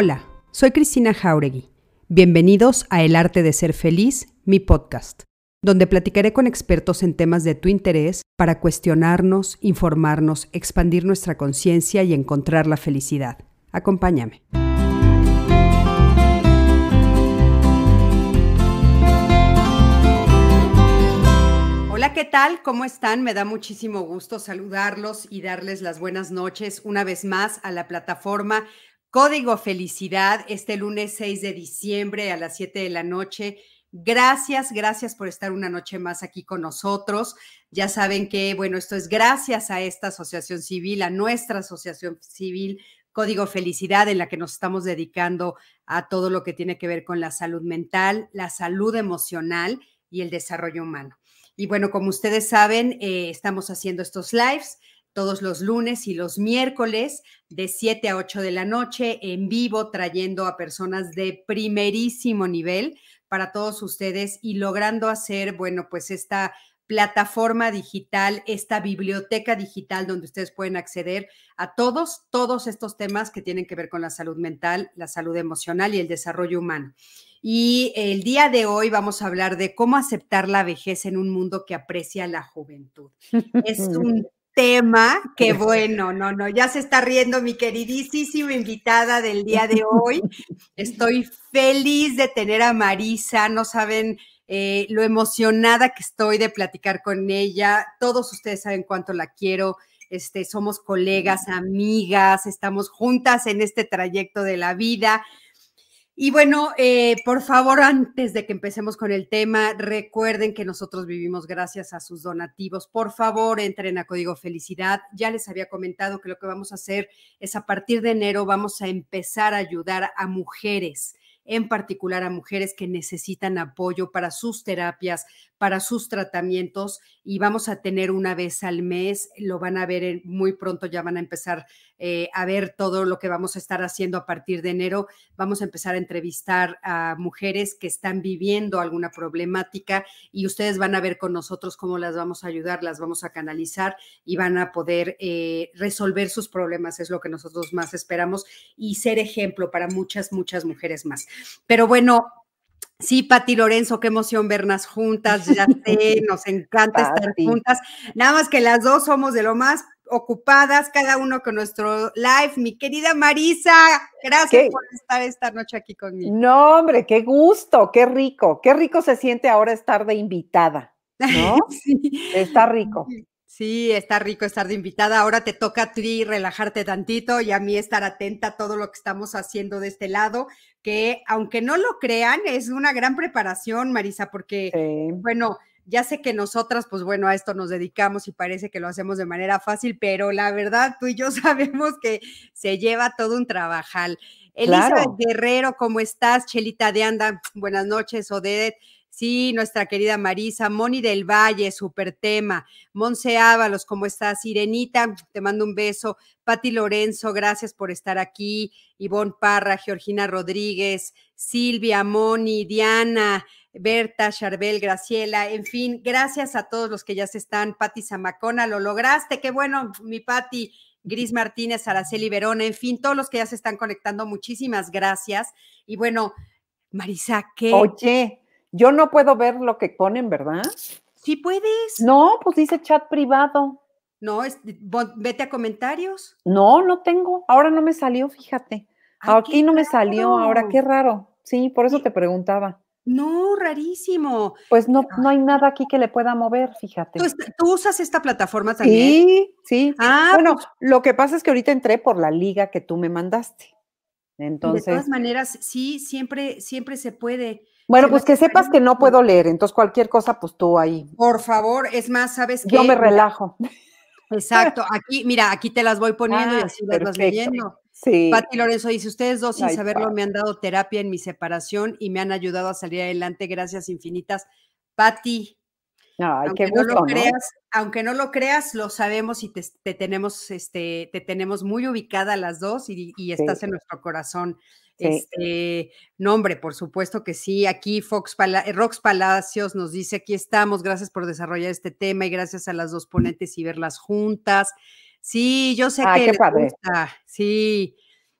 Hola, soy Cristina Jauregui. Bienvenidos a El Arte de Ser Feliz, mi podcast, donde platicaré con expertos en temas de tu interés para cuestionarnos, informarnos, expandir nuestra conciencia y encontrar la felicidad. Acompáñame. Hola, ¿qué tal? ¿Cómo están? Me da muchísimo gusto saludarlos y darles las buenas noches una vez más a la plataforma Código Felicidad este lunes 6 de diciembre a las 7 de la noche. Gracias, gracias por estar una noche más aquí con nosotros. Ya saben que, bueno, esto es gracias a esta asociación civil, a nuestra asociación civil Código Felicidad, en la que nos estamos dedicando a todo lo que tiene que ver con la salud mental, la salud emocional y el desarrollo humano. Y bueno, como ustedes saben, eh, estamos haciendo estos lives todos los lunes y los miércoles de 7 a 8 de la noche en vivo, trayendo a personas de primerísimo nivel para todos ustedes y logrando hacer, bueno, pues esta plataforma digital, esta biblioteca digital donde ustedes pueden acceder a todos, todos estos temas que tienen que ver con la salud mental, la salud emocional y el desarrollo humano. Y el día de hoy vamos a hablar de cómo aceptar la vejez en un mundo que aprecia la juventud. Es un tema que bueno, no, no, ya se está riendo mi queridísima invitada del día de hoy. Estoy feliz de tener a Marisa, no saben eh, lo emocionada que estoy de platicar con ella. Todos ustedes saben cuánto la quiero. Este, somos colegas, amigas, estamos juntas en este trayecto de la vida. Y bueno, eh, por favor, antes de que empecemos con el tema, recuerden que nosotros vivimos gracias a sus donativos. Por favor, entren a Código Felicidad. Ya les había comentado que lo que vamos a hacer es a partir de enero vamos a empezar a ayudar a mujeres en particular a mujeres que necesitan apoyo para sus terapias, para sus tratamientos y vamos a tener una vez al mes, lo van a ver muy pronto, ya van a empezar eh, a ver todo lo que vamos a estar haciendo a partir de enero. Vamos a empezar a entrevistar a mujeres que están viviendo alguna problemática y ustedes van a ver con nosotros cómo las vamos a ayudar, las vamos a canalizar y van a poder eh, resolver sus problemas, es lo que nosotros más esperamos y ser ejemplo para muchas, muchas mujeres más. Pero bueno, Sí, Pati Lorenzo, qué emoción vernos juntas, ya sé, nos encanta estar juntas. Nada más que las dos somos de lo más ocupadas, cada uno con nuestro live. Mi querida Marisa, gracias por estar esta noche aquí conmigo. No, hombre, qué gusto, qué rico, qué rico se siente ahora estar de invitada, ¿no? sí. Está rico. Sí, está rico estar de invitada. Ahora te toca a ti relajarte tantito y a mí estar atenta a todo lo que estamos haciendo de este lado, que aunque no lo crean, es una gran preparación, Marisa, porque, bueno, ya sé que nosotras, pues bueno, a esto nos dedicamos y parece que lo hacemos de manera fácil, pero la verdad, tú y yo sabemos que se lleva todo un trabajal. Elisa Guerrero, ¿cómo estás? Chelita de Anda, buenas noches, Odette. Sí, nuestra querida Marisa, Moni del Valle, súper tema. Monse Ábalos, ¿cómo estás? Sirenita, te mando un beso. Pati Lorenzo, gracias por estar aquí. Ivonne Parra, Georgina Rodríguez, Silvia, Moni, Diana, Berta, Charbel, Graciela, en fin, gracias a todos los que ya se están. Pati Zamacona, lo lograste, qué bueno, mi Pati. Gris Martínez, Araceli Verona, en fin, todos los que ya se están conectando, muchísimas gracias. Y bueno, Marisa, ¿qué? Oye, yo no puedo ver lo que ponen, ¿verdad? Sí puedes. No, pues dice chat privado. No, vete a comentarios. No, no tengo. Ahora no me salió, fíjate. Aquí no me salió, ahora qué raro. Sí, por eso te preguntaba. No, rarísimo. Pues no, no hay nada aquí que le pueda mover, fíjate. ¿Tú, usas esta plataforma también? Sí, sí. Ah, bueno, pues lo que pasa es que ahorita entré por la liga que tú me mandaste. Entonces. De todas maneras, sí, siempre, siempre se puede. Bueno, pues que sepas que no puedo leer, entonces cualquier cosa, pues tú ahí. Por favor, es más, ¿sabes qué? Yo me relajo. Exacto, aquí, mira, aquí te las voy poniendo y ah, así las vas leyendo. Sí. Pati Lorenzo dice, ustedes dos sin saberlo me han dado terapia en mi separación y me han ayudado a salir adelante, gracias infinitas. Pati, aunque, no lo creas, aunque no lo creas, lo sabemos y te, tenemos, este, te tenemos muy ubicada las dos y, estás en nuestro corazón. Este, nombre, por supuesto que sí. Aquí Fox Rox Palacios nos dice, aquí estamos, gracias por desarrollar este tema y gracias a las dos ponentes y verlas juntas. Sí, yo sé que qué padre. Sí.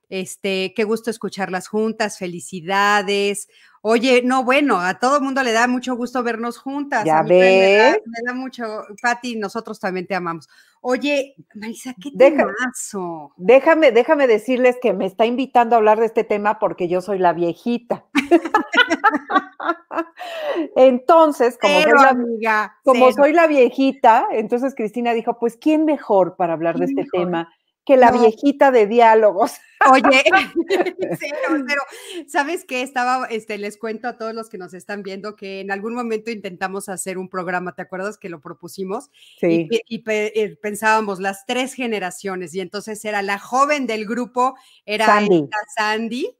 Este, qué gusto escucharlas juntas, felicidades. Oye, no, bueno, a todo mundo le da mucho gusto vernos juntas. Ya ves. Me, da, mucho, Pati, nosotros también te amamos. Oye, Marisa, qué temazo. Déjame, déjame decirles que me está invitando a hablar de este tema porque yo soy la viejita. entonces, como, soy, la, como soy la viejita, entonces Cristina dijo, pues, ¿quién mejor para hablar de este tema? Que la viejita de diálogos. Oye, pero ¿sabes qué? Estaba, este, les cuento a todos los que nos están viendo que en algún momento intentamos hacer un programa, ¿te acuerdas que lo propusimos? Sí. Y, eh, pensábamos las tres generaciones, y entonces era la joven del grupo, era Sandy, Sandy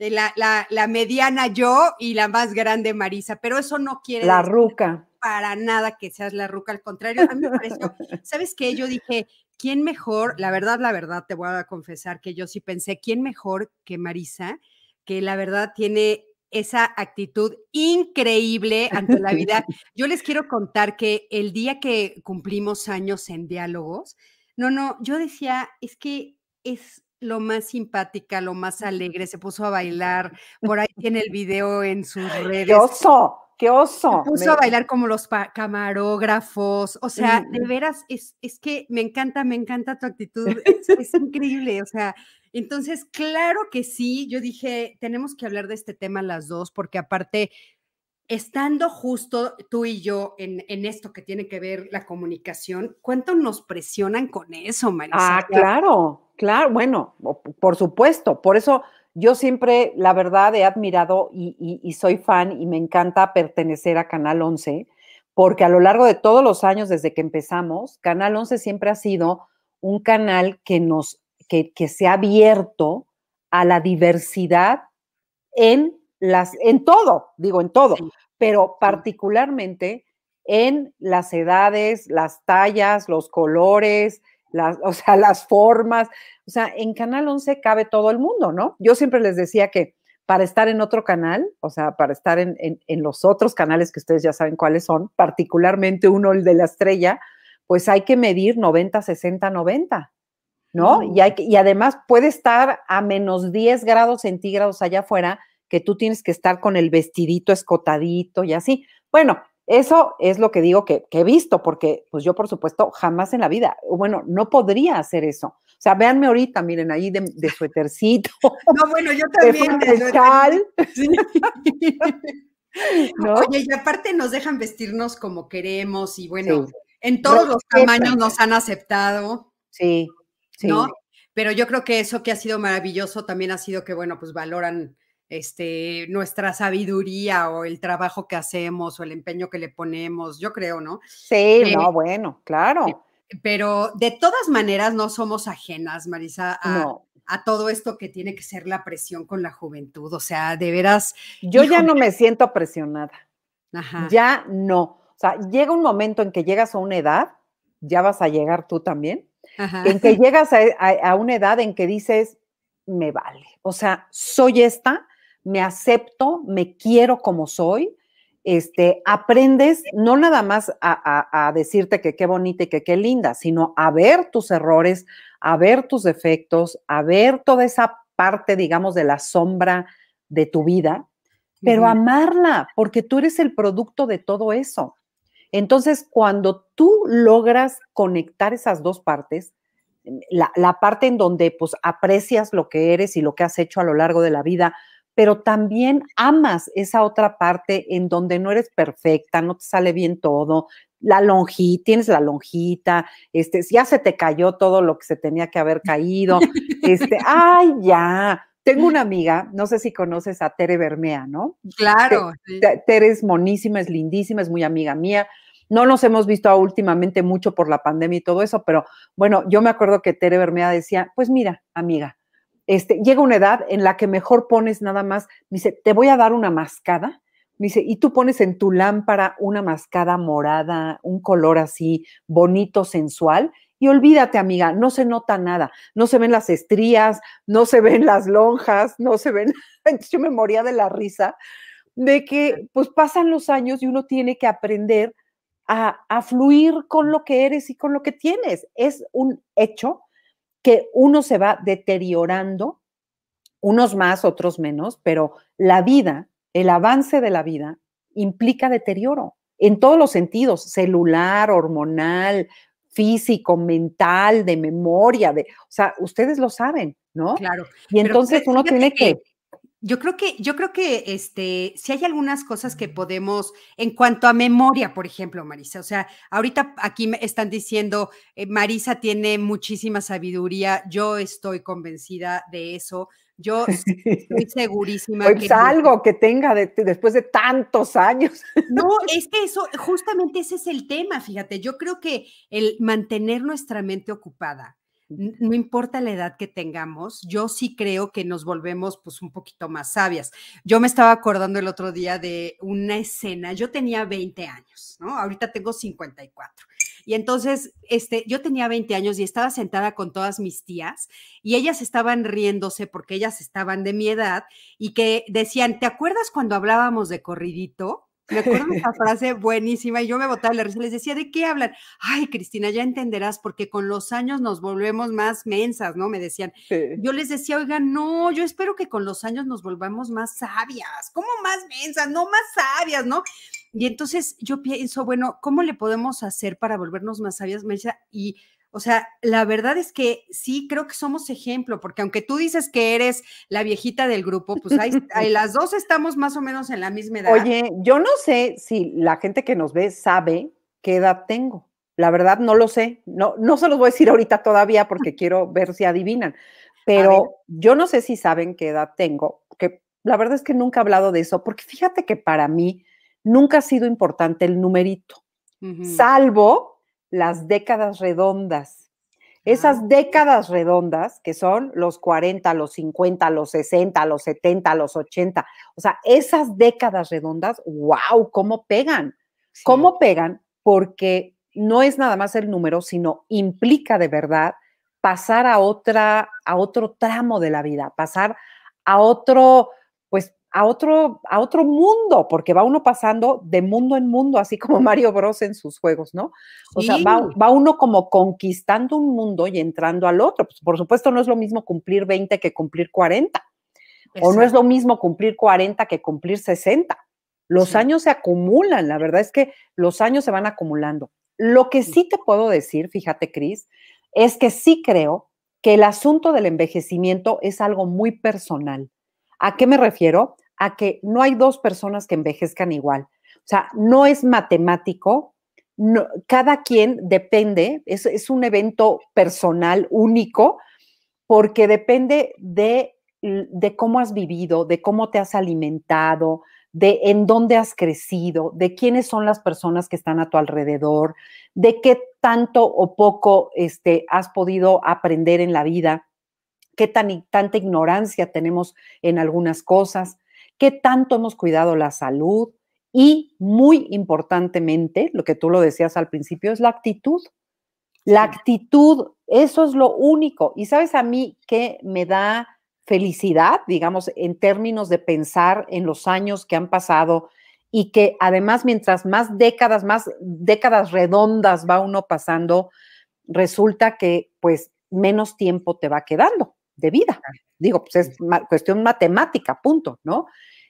la, la, la, mediana yo y la más grande Marisa, pero eso no quiere la ruca. para nada que seas la ruca, al contrario, a mí me pareció, ¿sabes qué? Yo dije, ¿quién mejor? La verdad, la verdad, te voy a confesar que yo sí pensé, ¿quién mejor que Marisa? Que la verdad tiene esa actitud increíble ante la vida. Yo les quiero contar que el día que cumplimos años en diálogos, no, no, yo decía, es que es lo más simpática, lo más alegre, se puso a bailar, por ahí tiene el video en sus redes. ¡Qué oso! ¡Qué oso! Puso a bailar como los camarógrafos, o sea, de veras, es, es, que me encanta, me encanta tu actitud, es, increíble, o sea, entonces, claro que sí, yo dije, tenemos que hablar de este tema las dos, porque aparte, estando justo tú y yo en, en, esto que tiene que ver la comunicación, ¿cuánto nos presionan con eso, Marisa? Ah, claro, claro, bueno, por supuesto, por eso yo siempre, la verdad, he admirado y, soy fan y me encanta pertenecer a Canal 11, porque a lo largo de todos los años desde que empezamos, Canal 11 siempre ha sido un canal que nos, que, se ha abierto a la diversidad en las, en todo, digo en todo, pero particularmente en las edades, las tallas, los colores, las, o sea, las formas. O sea, en Canal 11 cabe todo el mundo, ¿no? Yo siempre les decía que para estar en otro canal, o sea, para estar en, los otros canales que ustedes ya saben cuáles son, particularmente uno, el de la estrella, pues hay que medir 90, 60, 90, ¿no? Y, hay y además puede estar a menos 10 grados centígrados allá afuera, que tú tienes que estar con el vestidito escotadito y así. Bueno, eso es lo que digo que, he visto, porque pues yo por supuesto jamás en la vida, bueno, no podría hacer eso. O sea, véanme ahorita, miren ahí de, de suétercito. No, bueno, yo también. De, Oye, y aparte nos dejan vestirnos como queremos y bueno, en todos los tamaños nos han aceptado. Sí, sí. ¿no? Pero yo creo que eso que ha sido maravilloso también ha sido que, bueno, pues valoran este, nuestra sabiduría o el trabajo que hacemos o el empeño que le ponemos, yo creo, ¿no? Sí, eh, no, bueno, claro. Eh, pero de todas maneras no somos ajenas, Marisa, a, todo esto que tiene que ser la presión con la juventud. O sea, de veras. Yo ya no me siento presionada. Ajá. Ya no. O sea, llega un momento en que llegas a una edad, ya vas a llegar tú también, en que llegas a una edad en que dices, me vale. O sea, soy esta, me acepto, me quiero como soy, este, aprendes no nada más a, decirte que qué bonita y que qué linda, sino a ver tus errores, a ver tus defectos, a ver toda esa parte, digamos, de la sombra de tu vida, pero amarla, porque tú eres el producto de todo eso. Entonces, cuando tú logras conectar esas dos partes, la, la parte en donde pues aprecias lo que eres y lo que has hecho a lo largo de la vida, pero también amas esa otra parte en donde no eres perfecta, no te sale bien todo, la lonjita, tienes la lonjita, este, ya se te cayó todo lo que se tenía que haber caído, este, ay, ya. Tengo una amiga, no sé si conoces a Tere Bermea, ¿no? Claro. Tere es monísima, es lindísima, es muy amiga mía. No nos hemos visto últimamente mucho por la pandemia y todo eso, pero bueno, yo me acuerdo que Tere Bermea decía, pues mira, amiga, este, llega una edad en la que mejor pones nada más, dice, te voy a dar una mascada, dice, y tú pones en tu lámpara una mascada morada, un color así bonito, sensual, y olvídate, amiga, no se nota nada, no se ven las estrías, no se ven las lonjas, no se ven, yo me moría de la risa de que pues pasan los años y uno tiene que aprender a, a fluir con lo que eres y con lo que tienes. Es un hecho que uno se va deteriorando unos más, otros menos, pero la vida, el avance de la vida implica deterioro en todos los sentidos, celular, hormonal, físico, mental, de memoria, de, o sea, ustedes lo saben, ¿no? Claro. Y entonces uno tiene que, yo creo que, yo creo que este, si hay algunas cosas que podemos, en cuanto a memoria, por ejemplo, Marisa, o sea, ahorita aquí me están diciendo, eh, Marisa tiene muchísima sabiduría, yo estoy convencida de eso, yo estoy segurísima. Pues que algo que tenga después de tantos años. No, es que eso, justamente ese es el tema, fíjate, yo creo que el mantener nuestra mente ocupada, no importa la edad que tengamos, yo sí creo que nos volvemos pues un poquito más sabias. Yo me estaba acordando el otro día de una escena, yo tenía 20 años, ¿no? Ahorita tengo 54. Y entonces, este, yo tenía 20 años y estaba sentada con todas mis tías y ellas estaban riéndose porque ellas estaban de mi edad y que decían, ¿te acuerdas cuando hablábamos de corridito? Me acuerdo de esa frase buenísima y yo me botaba la risa. Les decía, ¿de qué hablan? Ay, Cristina, ya entenderás, porque con los años nos volvemos más mensas, ¿no? Me decían. Yo les decía, oigan, no, yo espero que con los años nos volvamos más sabias. ¿Cómo más mensas? No más sabias, ¿no? Y entonces yo pienso, bueno, ¿cómo le podemos hacer para volvernos más sabias? Me decía, y o sea, la verdad es que sí creo que somos ejemplo, porque aunque tú dices que eres la viejita del grupo, pues las dos estamos más o menos en la misma edad. Oye, yo no sé si la gente que nos ve sabe qué edad tengo. La verdad no lo sé. No, no se los voy a decir ahorita todavía porque quiero ver si adivinan. Pero yo no sé si saben qué edad tengo, que la verdad es que nunca he hablado de eso, porque fíjate que para mí nunca ha sido importante el numerito, salvo las décadas redondas. Esas décadas redondas, que son los 40, los 50, los 60, los 70, los 80, o sea, esas décadas redondas, wow, ¿cómo pegan? ¿Cómo pegan? Porque no es nada más el número, sino implica de verdad pasar a otra, a otro tramo de la vida, pasar a otro, pues a otro, a otro mundo, porque va uno pasando de mundo en mundo, así como Mario Bros en sus juegos, ¿no? O sea, va, uno como conquistando un mundo y entrando al otro. Pues, por supuesto, no es lo mismo cumplir 20 que cumplir 40. O no es lo mismo cumplir 40 que cumplir 60. Los años se acumulan, la verdad es que los años se van acumulando. Lo que sí te puedo decir, fíjate, Cris, es que sí creo que el asunto del envejecimiento es algo muy personal ¿A qué me refiero? A que no hay dos personas que envejezcan igual. O sea, no es matemático, cada quien depende, es, un evento personal único, porque depende de, de cómo has vivido, de cómo te has alimentado, de en dónde has crecido, de quiénes son las personas que están a tu alrededor, de qué tanto o poco este, has podido aprender en la vida qué tan, tanta ignorancia tenemos en algunas cosas, qué tanto hemos cuidado la salud y muy importantemente, lo que tú lo decías al principio, es la actitud. La actitud, eso es lo único. Y sabes a mí que me da felicidad, digamos, en términos de pensar en los años que han pasado y que además mientras más décadas, más décadas redondas va uno pasando, resulta que pues menos tiempo te va quedando de vida. Digo, pues es cuestión matemática, punto, ¿no?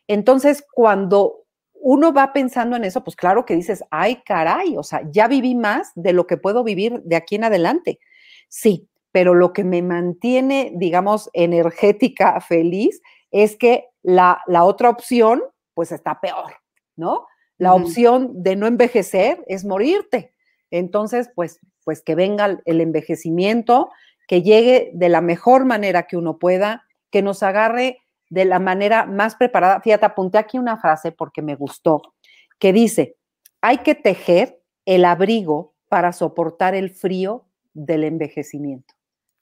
Entonces, cuando uno va pensando en eso, pues claro que dices, ay, caray, o sea, ya viví más de lo que puedo vivir de aquí en adelante. Sí, pero lo que me mantiene, digamos, energética, feliz, es que la, la otra opción, pues está peor, ¿no? La opción de no envejecer es morirte. Entonces, pues, pues que venga el envejecimiento, que llegue de la mejor manera que uno pueda, que nos agarre de la manera más preparada. Fíjate, apunté aquí una frase porque me gustó, que dice, hay que tejer el abrigo para soportar el frío del envejecimiento.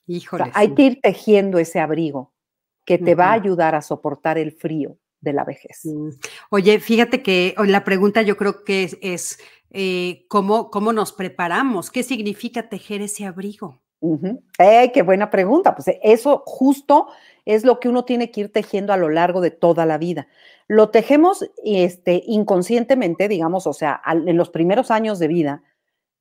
Híjole. hay que ir tejiendo ese abrigo que te va a ayudar a soportar el frío de la vejez. Mm. Oye, fíjate que la pregunta yo creo que es, eh, ¿cómo, ¿cómo nos preparamos? ¿Qué significa tejer ese abrigo? Eh, qué buena pregunta. Pues eh, eso justo es lo que uno tiene que ir tejiendo a lo largo de toda la vida. Lo tejemos este, inconscientemente, digamos, o sea, en los primeros años de vida,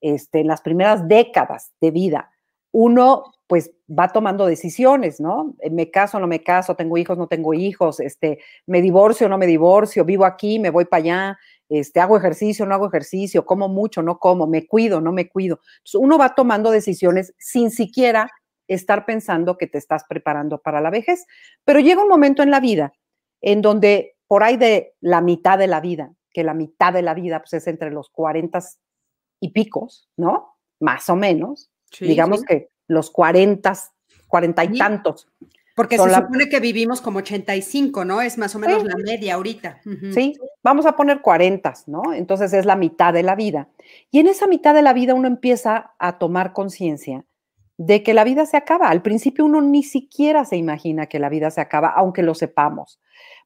este, en las primeras décadas de vida, uno pues va tomando decisiones, ¿no? Me caso, no me caso, tengo hijos, no tengo hijos, este, me divorcio, no me divorcio, vivo aquí, me voy para allá, este, hago ejercicio, no hago ejercicio, como mucho, no como, me cuido, no me cuido. uno va tomando decisiones sin siquiera estar pensando que te estás preparando para la vejez. Pero llega un momento en la vida en donde por ahí de la mitad de la vida, que la mitad de la vida pues, es entre los 40 y picos, ¿no? Más o menos. Digamos que los 40, 40 y tantos. Porque se supone que vivimos como 85, ¿no? Es más o menos la media ahorita. Sí, vamos a poner 40, ¿no? Entonces es la mitad de la vida. Y en esa mitad de la vida uno empieza a tomar conciencia de que la vida se acaba. Al principio uno ni siquiera se imagina que la vida se acaba, aunque lo sepamos,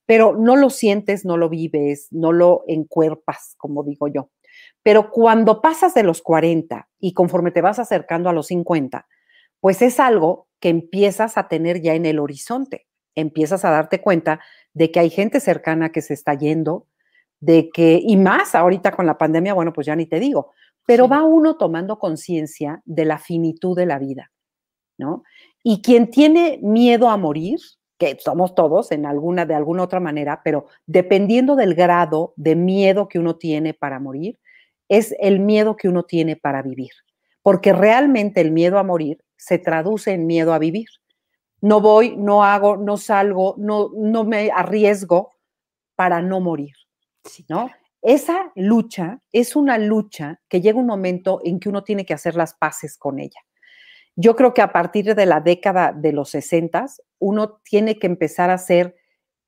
pero no lo sientes, no lo vives, no lo encuerpas, como digo yo. Pero cuando pasas de los 40 y conforme te vas acercando a los 50, pues es algo que empiezas a tener ya en el horizonte. Empiezas a darte cuenta de que hay gente cercana que se está yendo, de que, y más ahorita con la pandemia, bueno, pues ya ni te digo, pero va uno tomando conciencia de la finitud de la vida, ¿no? Y quien tiene miedo a morir, que somos todos en alguna, de alguna otra manera, pero dependiendo del grado de miedo que uno tiene para morir, es el miedo que uno tiene para vivir. Porque realmente el miedo a morir se traduce en miedo a vivir. No voy, no hago, no salgo, no, no me arriesgo para no morir, ¿no? Esa lucha es una lucha que llega un momento en que uno tiene que hacer las paces con ella. Yo creo que a partir de la década de los 60, uno tiene que empezar a hacer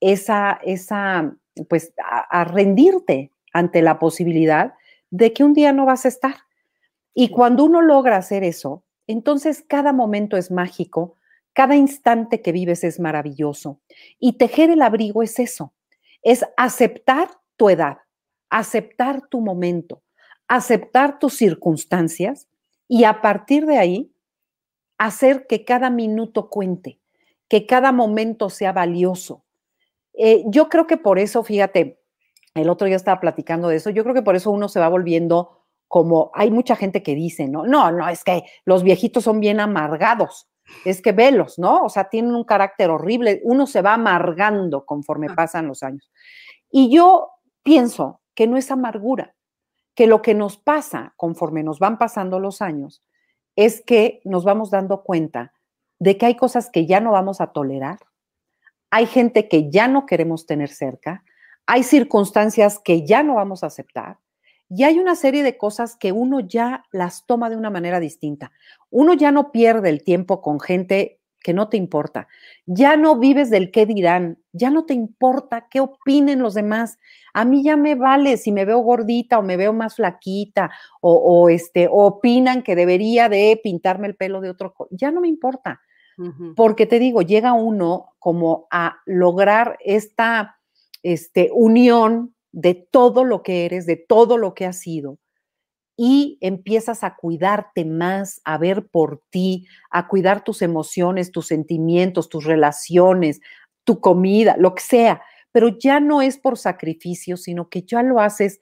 esa, esa pues, a rendirte ante la posibilidad de que un día no vas a estar. Y cuando uno logra hacer eso, entonces cada momento es mágico, cada instante que vives es maravilloso. Y tejer el abrigo es eso, es aceptar tu edad, aceptar tu momento, aceptar tus circunstancias y a partir de ahí hacer que cada minuto cuente, que cada momento sea valioso. Eh, yo creo que por eso, fíjate, el otro día estaba platicando de eso, yo creo que por eso uno se va volviendo como, hay mucha gente que dice, no, no, no, es que los viejitos son bien amargados, es que velos, ¿no? O sea, tienen un carácter horrible, uno se va amargando conforme ah. pasan los años. Y yo pienso que no es amargura, que lo que nos pasa conforme nos van pasando los años es que nos vamos dando cuenta de que hay cosas que ya no vamos a tolerar, hay gente que ya no queremos tener cerca, hay circunstancias que ya no vamos a aceptar y hay una serie de cosas que uno ya las toma de una manera distinta. Uno ya no pierde el tiempo con gente que no te importa. Ya no vives del qué dirán, ya no te importa qué opinen los demás. A mí ya me vale si me veo gordita o me veo más flaquita o, este, opinan que debería de pintarme el pelo de otro. Ya no me importa. Porque te digo, llega uno como a lograr esta este, unión de todo lo que eres, de todo lo que has sido, y empiezas a cuidarte más, a ver por ti, a cuidar tus emociones, tus sentimientos, tus relaciones, tu comida, lo que sea, pero ya no es por sacrificio, sino que ya lo haces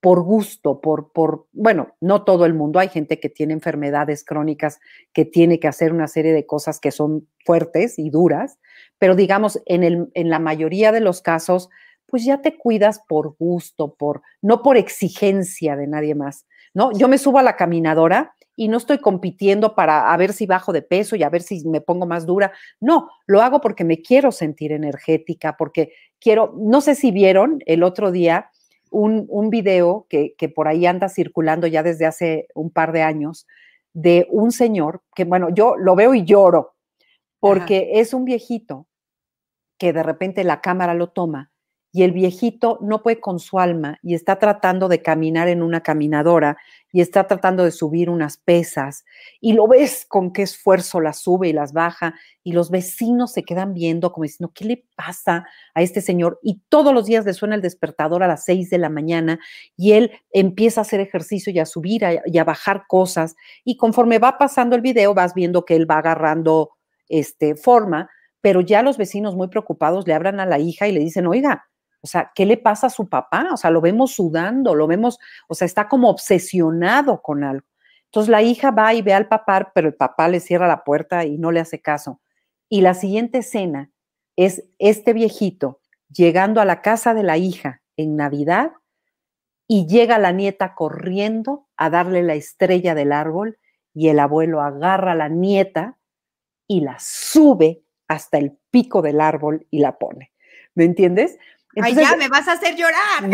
por gusto, por, por, bueno, no todo el mundo, hay gente que tiene enfermedades crónicas, que tiene que hacer una serie de cosas que son fuertes y duras, pero digamos, en, el, en la mayoría de los casos, pues ya te cuidas por gusto, por, no por exigencia de nadie más, ¿no? Yo me subo a la caminadora y no estoy compitiendo para a ver si bajo de peso y a ver si me pongo más dura. No, lo hago porque me quiero sentir energética, porque quiero, no sé si vieron el otro día un, un video que, que por ahí anda circulando ya desde hace un par de años de un señor que, bueno, yo lo veo y lloro, porque es un viejito que de repente la cámara lo toma y el viejito no puede con su alma y está tratando de caminar en una caminadora y está tratando de subir unas pesas y lo ves con qué esfuerzo las sube y las baja y los vecinos se quedan viendo como diciendo, ¿qué le pasa a este señor? Y todos los días le suena el despertador a las seis de la mañana y él empieza a hacer ejercicio y a subir y a bajar cosas y conforme va pasando el video vas viendo que él va agarrando este, forma, pero ya los vecinos muy preocupados le abran a la hija y le dicen, oiga, o sea, ¿qué le pasa a su papá? O sea, lo vemos sudando, lo vemos, o sea, está como obsesionado con algo. Entonces la hija va y ve al papá, pero el papá le cierra la puerta y no le hace caso. Y la siguiente escena es este viejito llegando a la casa de la hija en Navidad y llega la nieta corriendo a darle la estrella del árbol y el abuelo agarra a la nieta y la sube hasta el pico del árbol y la pone. ¿Me entiendes? Ay, ya, me vas a hacer llorar.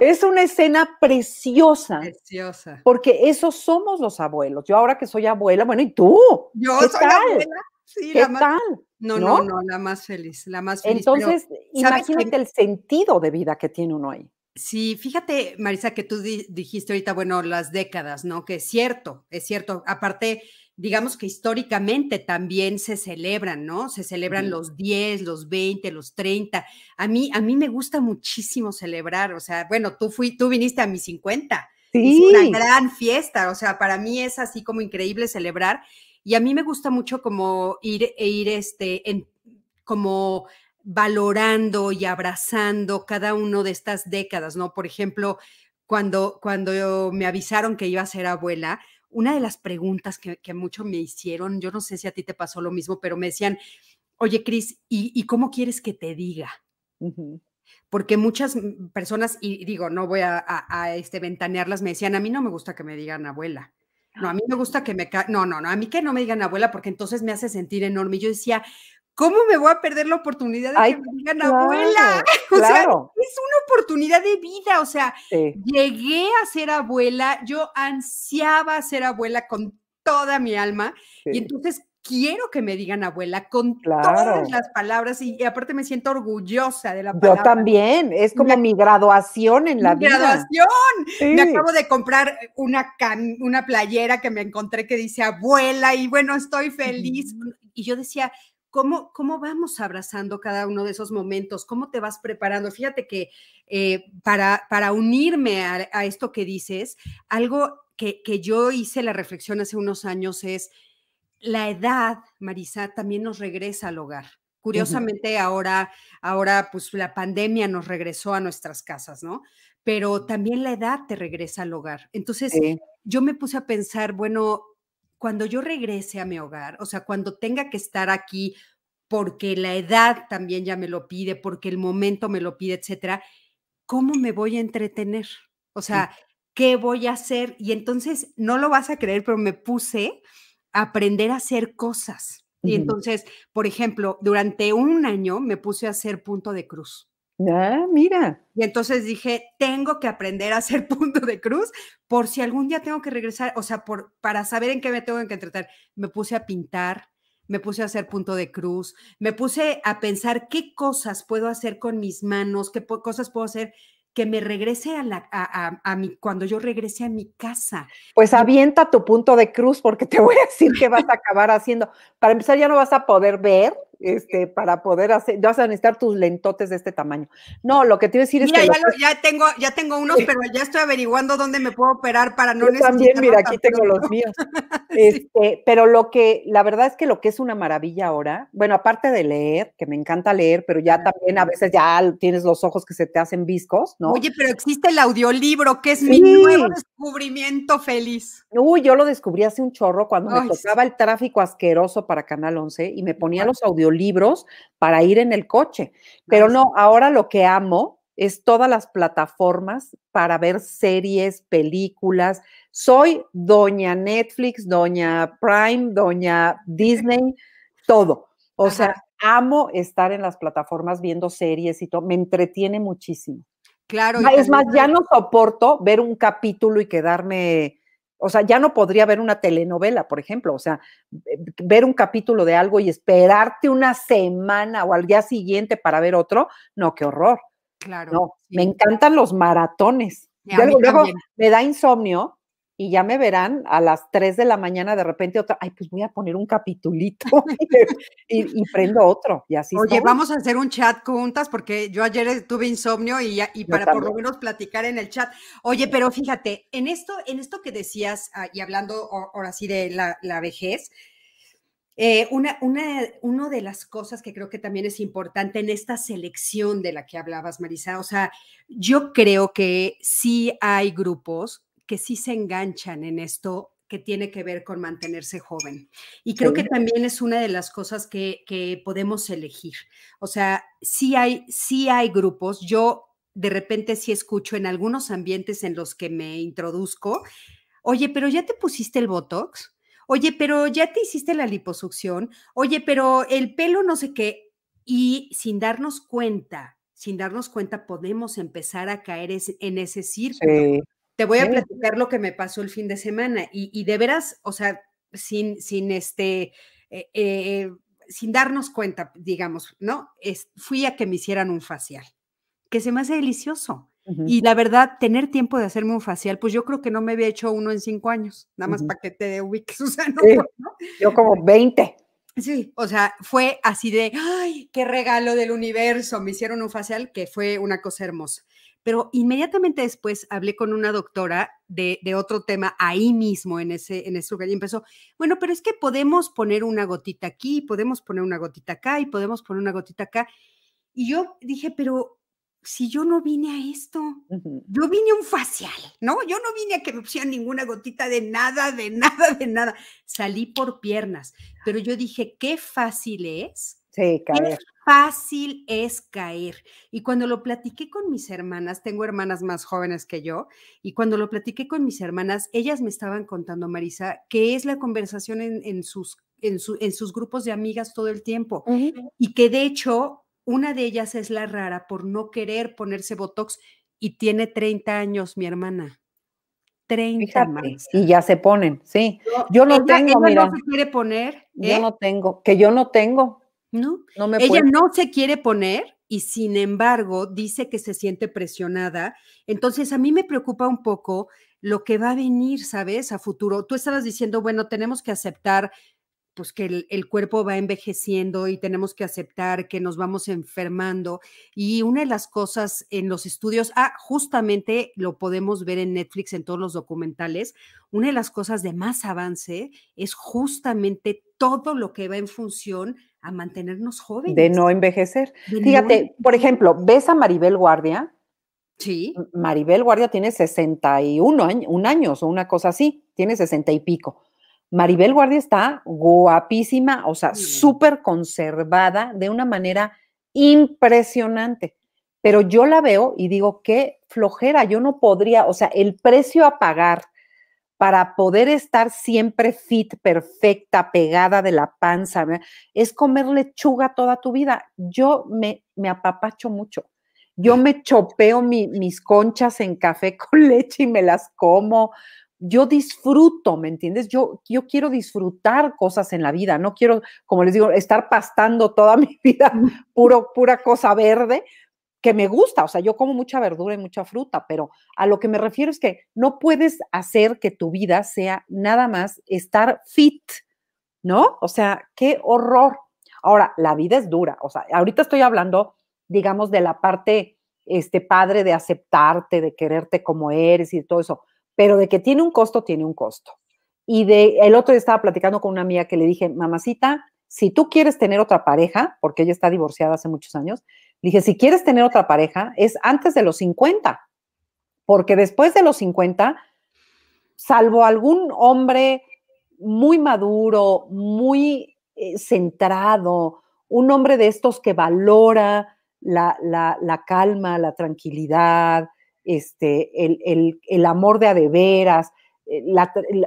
Es, una escena preciosa. Preciosa. Porque esos somos los abuelos. Yo ahora que soy abuela, bueno, ¿y tú? Yo soy abuela. Sí, ¿Qué tal? No, no, no, la más feliz, la más feliz. Entonces, imagínate el sentido de vida que tiene uno ahí. Sí, fíjate, Marisa, que tú dijiste ahorita, bueno, las décadas, ¿no? Que es cierto, es cierto. Aparte, digamos que históricamente también se celebran, ¿no? Se celebran los 10, los 20, los 30. A mí, a mí me gusta muchísimo celebrar, o sea, bueno, tú, fui, tú viniste a mis 50. Sí. Es una gran fiesta, o sea, para mí es así como increíble celebrar. Y a mí me gusta mucho como ir, e ir este, en, como valorando y abrazando cada uno de estas décadas, ¿no? Por ejemplo, cuando, cuando me avisaron que iba a ser abuela, una de las preguntas que, que mucho me hicieron, yo no sé si a ti te pasó lo mismo, pero me decían, oye, Cris, ¿y, cómo quieres que te diga? Porque muchas personas, y digo, no voy a, a, este, ventanearlas, me decían, a mí no me gusta que me digan abuela. No, a mí me gusta que me... No, no, no, a mí que no me digan abuela porque entonces me hace sentir enorme. Y yo decía, ¿cómo me voy a perder la oportunidad de que me digan abuela? O sea, es una oportunidad de vida. O sea, llegué a ser abuela, yo ansiaba ser abuela con toda mi alma. Y entonces quiero que me digan abuela con todas las palabras y, aparte me siento orgullosa de la palabra. Yo también, es como mi graduación en la vida. Graduación. Me acabo de comprar una, una playera que me encontré que dice abuela y bueno, estoy feliz. Y yo decía, ¿Cómo, ¿Cómo vamos abrazando cada uno de esos momentos? ¿Cómo te vas preparando? Fíjate que eh, para, para unirme a, a, esto que dices, algo que, que yo hice la reflexión hace unos años es, la edad, Marisa, también nos regresa al hogar. Curiosamente, ahora, ahora, pues la pandemia nos regresó a nuestras casas, ¿no? Pero también la edad te regresa al hogar. Entonces, yo me puse a pensar, bueno, cuando yo regrese a mi hogar, o sea, cuando tenga que estar aquí porque la edad también ya me lo pide, porque el momento me lo pide, etcétera, ¿cómo me voy a entretener? O sea, ¿qué voy a hacer? Y entonces, no lo vas a creer, pero me puse aprender a hacer cosas. Y entonces, por ejemplo, durante un año me puse a hacer punto de cruz. Ah, mira. Y entonces dije, tengo que aprender a hacer punto de cruz por si algún día tengo que regresar, o sea, por, para saber en qué me tengo que entretener. Me puse a pintar, me puse a hacer punto de cruz, me puse a pensar qué cosas puedo hacer con mis manos, qué cosas puedo hacer que me regrese a, la, a, a, mi, cuando yo regrese a mi casa. Pues avienta tu punto de cruz porque te voy a decir que vas a acabar haciendo. Para empezar, ya no vas a poder ver este, para poder hacer, vas a necesitar tus lentotes de este tamaño. No, lo que te iba a decir es que... Ya, ya, tengo, ya tengo unos, pero ya estoy averiguando dónde me puedo operar para no necesitar... También, mira, aquí tengo los míos. Este, pero lo que, la verdad es que lo que es una maravilla ahora, bueno, aparte de leer, que me encanta leer, pero ya también a veces ya tienes los ojos que se te hacen viscos, ¿no? Oye, pero existe el audiolibro, que es mi nuevo descubrimiento feliz. Uy, yo lo descubrí hace un chorro cuando me tocaba el tráfico asqueroso para Canal 11 y me ponía los audiolibros libros para ir en el coche. Pero no, ahora lo que amo es todas las plataformas para ver series, películas. Soy doña Netflix, doña Prime, doña Disney, todo. O sea, amo estar en las plataformas viendo series y todo. Me entretiene muchísimo. Claro. Es más, ya no soporto ver un capítulo y quedarme o sea, ya no podría ver una telenovela, por ejemplo, o sea, ver un capítulo de algo y esperarte una semana o al día siguiente para ver otro, no, qué horror. Claro. No, me encantan los maratones. luego me da insomnio y ya me verán a las 3 de la mañana de repente otra, ay, pues voy a poner un capitulito y, prendo otro y así. Oye, vamos a hacer un chat juntas porque yo ayer tuve insomnio y, y para por lo menos platicar en el chat. Oye, pero fíjate, en esto, en esto que decías ah, y hablando ahora sí de la, vejez, eh, una, una, una, de las cosas que creo que también es importante en esta selección de la que hablabas, Marisa, o sea, yo creo que sí hay grupos que sí se enganchan en esto que tiene que ver con mantenerse joven. Y creo que también es una de las cosas que, que, podemos elegir. O sea, sí hay, sí hay grupos. Yo de repente sí escucho en algunos ambientes en los que me introduzco, oye, pero ya te pusiste el Botox. Oye, pero ya te hiciste la liposucción. Oye, pero el pelo no sé qué. Y sin darnos cuenta, sin darnos cuenta, podemos empezar a caer en ese círculo. Te voy a platicar lo que me pasó el fin de semana y, de veras, o sea, sin, sin este, eh, eh, sin darnos cuenta, digamos, ¿no? fui a que me hicieran un facial, que se me hace delicioso. Y la verdad, tener tiempo de hacerme un facial, pues yo creo que no me había hecho uno en cinco años, nada más para que te ubiques, Susana. Yo como 20. Sí, o sea, fue así de, ay, qué regalo del universo. Me hicieron un facial que fue una cosa hermosa. Pero inmediatamente después hablé con una doctora de, otro tema ahí mismo en ese, en ese lugar y empezó, bueno, pero es que podemos poner una gotita aquí, podemos poner una gotita acá y podemos poner una gotita acá. Y yo dije, pero si yo no vine a esto, yo vine a un facial, ¿no? Yo no vine a que me pusieran ninguna gotita de nada, de nada, de nada. Salí por piernas, pero yo dije, qué fácil es. Sí, caer fácil es caer. Y cuando lo platiqué con mis hermanas, tengo hermanas más jóvenes que yo, y cuando lo platiqué con mis hermanas, ellas me estaban contando, Marisa, que es la conversación en, sus, en, sus grupos de amigas todo el tiempo. Y que de hecho, una de ellas es la rara por no querer ponerse Botox y tiene 30 años, mi hermana. 30 años. Y ya se ponen, sí. Yo, no tengo, mira. no se quiere poner. Yo ¿eh? no tengo, que yo no tengo. ¿No? Ella no se quiere poner y sin embargo dice que se siente presionada. Entonces a mí me preocupa un poco lo que va a venir, ¿sabes? A futuro. Tú estabas diciendo, bueno, tenemos que aceptar pues que el, cuerpo va envejeciendo y tenemos que aceptar que nos vamos enfermando. Y una de las cosas en los estudios, ah, justamente lo podemos ver en Netflix, en todos los documentales, una de las cosas de más avance es justamente todo lo que va en función a mantenernos jóvenes. De no envejecer. Fíjate, por ejemplo, ¿ves a Maribel Guardia? Sí. Maribel Guardia tiene 61 años, un año o una cosa así, tiene 60 y pico. Maribel Guardia está guapísima, o sea, súper conservada de una manera impresionante. Pero yo la veo y digo, qué flojera, yo no podría, o sea, el precio a pagar para poder estar siempre fit, perfecta, pegada de la panza, es comer lechuga toda tu vida. Yo me, me apapacho mucho. Yo me chopeo mis conchas en café con leche y me las como. Yo disfruto, ¿me entiendes? Yo, yo quiero disfrutar cosas en la vida. No quiero, como les digo, estar pastando toda mi vida puro, pura cosa verde, que me gusta, o sea, yo como mucha verdura y mucha fruta, pero a lo que me refiero es que no puedes hacer que tu vida sea nada más estar fit, ¿no? O sea, qué horror. Ahora, la vida es dura, o sea, ahorita estoy hablando, digamos, de la parte este padre de aceptarte, de quererte como eres y todo eso, pero de que tiene un costo, tiene un costo. Y de el otro día estaba platicando con una amiga que le dije, "Mamacita, si tú quieres tener otra pareja, porque ella está divorciada hace muchos años, dije, si quieres tener otra pareja, es antes de los 50, porque después de los 50, salvo algún hombre muy maduro, muy eh, centrado, un hombre de estos que valora la, calma, la tranquilidad, este, el, amor de a de veras, eh,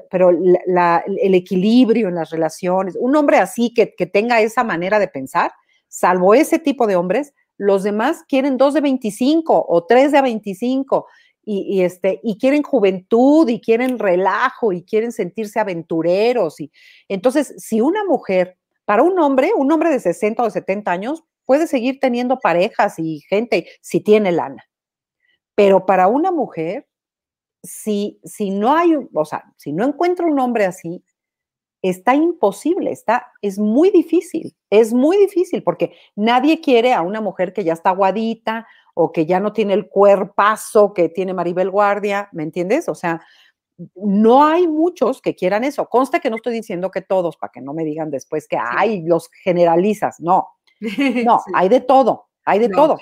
pero el equilibrio en las relaciones, un hombre así que, que tenga esa manera de pensar, salvo ese tipo de hombres, los demás quieren dos de 25 o tres de 25 y, este, y quieren juventud y quieren relajo y quieren sentirse aventureros. Y, entonces, si una mujer, para un hombre, un hombre de 60 o 70 años, puede seguir teniendo parejas y gente si tiene lana. Pero para una mujer, si, si no hay, o sea, si no encuentra un hombre así, está imposible, está, es muy difícil, es muy difícil porque nadie quiere a una mujer que ya está aguadita o que ya no tiene el cuerpazo que tiene Maribel Guardia, ¿me entiendes? O sea, no hay muchos que quieran eso. Consta que no estoy diciendo que todos, para que no me digan después que, ay, los generalizas, no, no, hay de todo, hay de todo.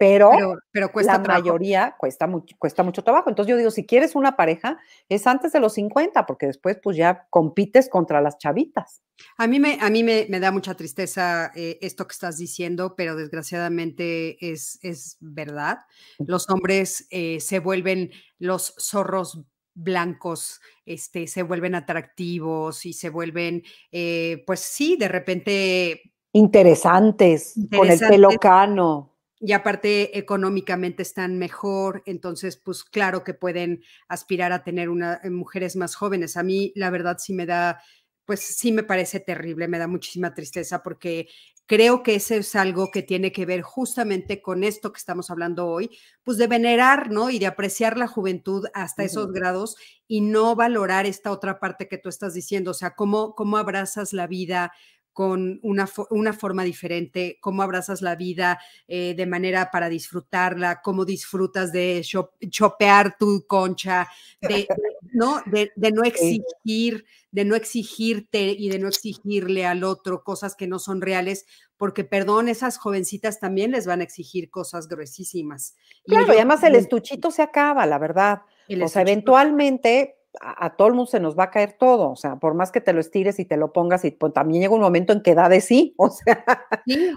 Pero, pero, cuesta la mayoría cuesta, mucho, cuesta mucho trabajo. Entonces yo digo, si quieres una pareja, es antes de los 50, porque después pues ya compites contra las chavitas. A mí me, a mí me, da mucha tristeza eh, esto que estás diciendo, pero desgraciadamente es, es verdad. Los hombres eh, se vuelven los zorros blancos, este, se vuelven atractivos y se vuelven, eh, pues sí, de repente... Interesantes, con el pelo cano y aparte económicamente están mejor, entonces pues claro que pueden aspirar a tener una, eh, mujeres más jóvenes. A mí la verdad sí me da, pues sí me parece terrible, me da muchísima tristeza porque creo que eso es algo que tiene que ver justamente con esto que estamos hablando hoy, pues de venerar, ¿no? Y de apreciar la juventud hasta esos grados y no valorar esta otra parte que tú estás diciendo, o sea, cómo, cómo abrazas la vida, con una, una, forma diferente, cómo abrazas la vida eh, de manera para disfrutarla, cómo disfrutas de chopear tu concha, de, ¿no? De, no exigir, de no exigirte y de no exigirle al otro cosas que no son reales, porque perdón, esas jovencitas también les van a exigir cosas gruesísimas. Claro, y, además el estuchito se acaba, la verdad. O sea, eventualmente a, todo el mundo se nos va a caer todo, o sea, por más que te lo estires y te lo pongas, y pues, también llega un momento en que da de sí, o sea,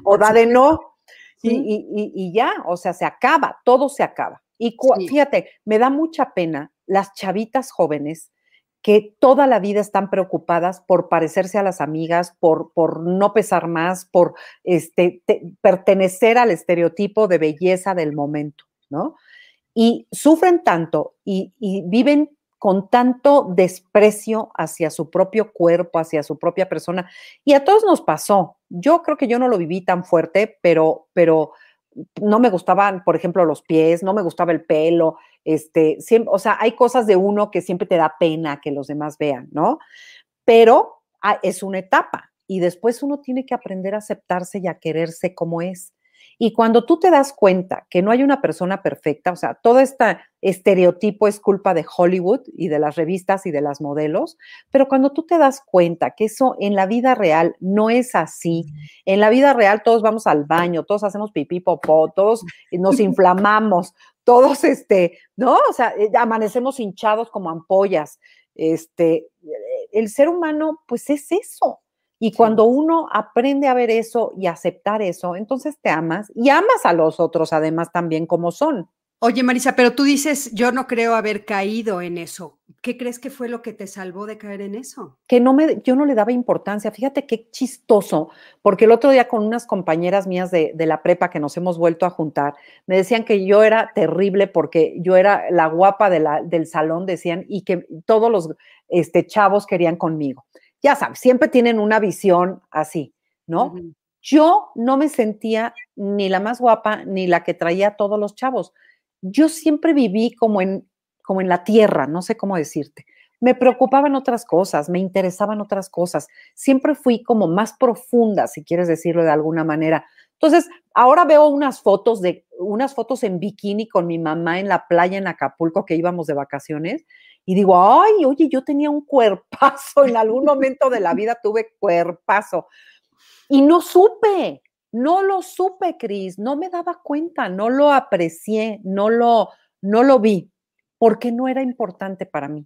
o da de no, y, ya, o sea, se acaba, todo se acaba. Y fíjate, me da mucha pena las chavitas jóvenes que toda la vida están preocupadas por parecerse a las amigas, por, por no pesar más, por este, pertenecer al estereotipo de belleza del momento, ¿no? Y sufren tanto y, y viven con tanto desprecio hacia su propio cuerpo, hacia su propia persona. Y a todos nos pasó. Yo creo que yo no lo viví tan fuerte, pero, pero no me gustaban, por ejemplo, los pies, no me gustaba el pelo, este, siempre, o sea, hay cosas de uno que siempre te da pena que los demás vean, ¿no? Pero ah, es una etapa y después uno tiene que aprender a aceptarse y a quererse como es. Y cuando tú te das cuenta que no hay una persona perfecta, o sea, todo este estereotipo es culpa de Hollywood y de las revistas y de las modelos, pero cuando tú te das cuenta que eso en la vida real no es así, en la vida real todos vamos al baño, todos hacemos pipí, popó, todos nos inflamamos, todos, este, ¿no? O sea, eh, amanecemos hinchados como ampollas. Este, el ser humano, pues es eso. Y cuando uno aprende a ver eso y aceptar eso, entonces te amas y amas a los otros además también como son. Oye, Marisa, pero tú dices, yo no creo haber caído en eso. ¿Qué crees que fue lo que te salvó de caer en eso? Que no me, yo no le daba importancia. Fíjate qué chistoso, porque el otro día con unas compañeras mías de, de, la prepa que nos hemos vuelto a juntar, me decían que yo era terrible porque yo era la guapa de la, del salón, decían, y que todos los este, chavos querían conmigo ya sabes, siempre tienen una visión así, ¿no? Yo no me sentía ni la más guapa ni la que traía a todos los chavos. Yo siempre viví como en, como en la tierra, no sé cómo decirte. Me preocupaban otras cosas, me interesaban otras cosas. Siempre fui como más profunda, si quieres decirlo de alguna manera. Entonces, ahora veo unas fotos de unas fotos en bikini con mi mamá en la playa en Acapulco que íbamos de vacaciones y digo, ay, oye, yo tenía un cuerpazo, en algún momento de la vida tuve cuerpazo. Y no supe, no lo supe, Cris, no me daba cuenta, no lo aprecié, no lo, no lo vi, porque no era importante para mí.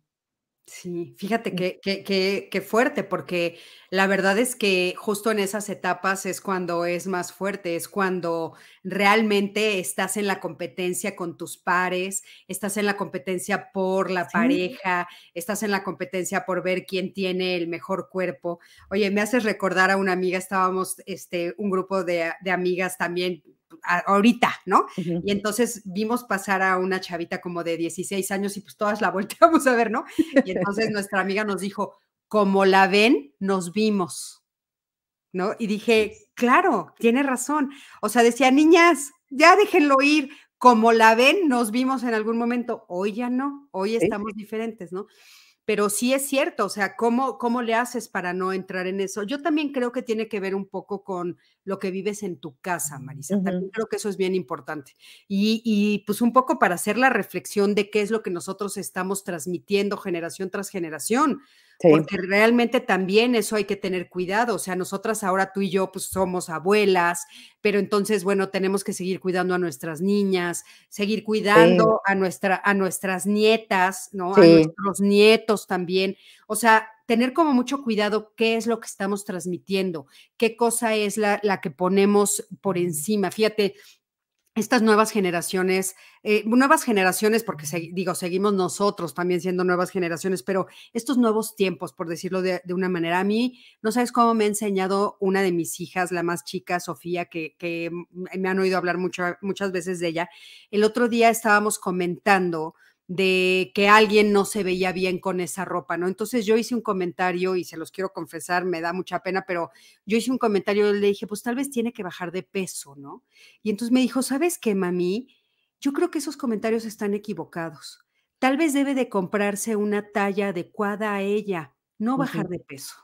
Sí, fíjate mm. que, que, fuerte, porque la verdad es que justo en esas etapas es cuando es más fuerte, es cuando realmente estás en la competencia con tus pares, estás en la competencia por la pareja, estás en la competencia por ver quién tiene el mejor cuerpo. Oye, me haces recordar a una amiga, estábamos, este, un grupo de, de amigas también ahorita, ¿no? Y entonces vimos pasar a una chavita como de 16 años y pues todas la volteamos a ver, ¿no? Y entonces nuestra amiga nos dijo, como la ven, nos vimos, ¿no? Y dije, claro, tiene razón. O sea, decía, niñas, ya déjenlo ir, como la ven, nos vimos en algún momento, hoy ya no, hoy estamos diferentes, ¿no? Pero sí es cierto, o sea, ¿cómo, ¿cómo le haces para no entrar en eso? Yo también creo que tiene que ver un poco con lo que vives en tu casa, Marisa. También creo que eso es bien importante. Y, y, pues un poco para hacer la reflexión de qué es lo que nosotros estamos transmitiendo generación tras generación. Porque realmente también eso hay que tener cuidado. O sea, nosotras ahora tú y yo pues somos abuelas, pero entonces, bueno, tenemos que seguir cuidando a nuestras niñas, seguir cuidando a, nuestra, a nuestras nietas, ¿no? A nuestros nietos también. O sea, tener como mucho cuidado qué es lo que estamos transmitiendo, qué cosa es la, la que ponemos por encima. Fíjate, estas nuevas generaciones, eh, nuevas generaciones, porque digo, seguimos nosotros también siendo nuevas generaciones, pero estos nuevos tiempos, por decirlo de, una manera, a mí, no sabes cómo me ha enseñado una de mis hijas, la más chica, Sofía, que, que me han oído hablar muchas veces de ella. El otro día estábamos comentando de que alguien no se veía bien con esa ropa, ¿no? Entonces yo hice un comentario y se los quiero confesar, me da mucha pena, pero yo hice un comentario y le dije, pues tal vez tiene que bajar de peso, ¿no? Y entonces me dijo, ¿sabes qué, mami? Yo creo que esos comentarios están equivocados. Tal vez debe de comprarse una talla adecuada a ella, no bajar de peso.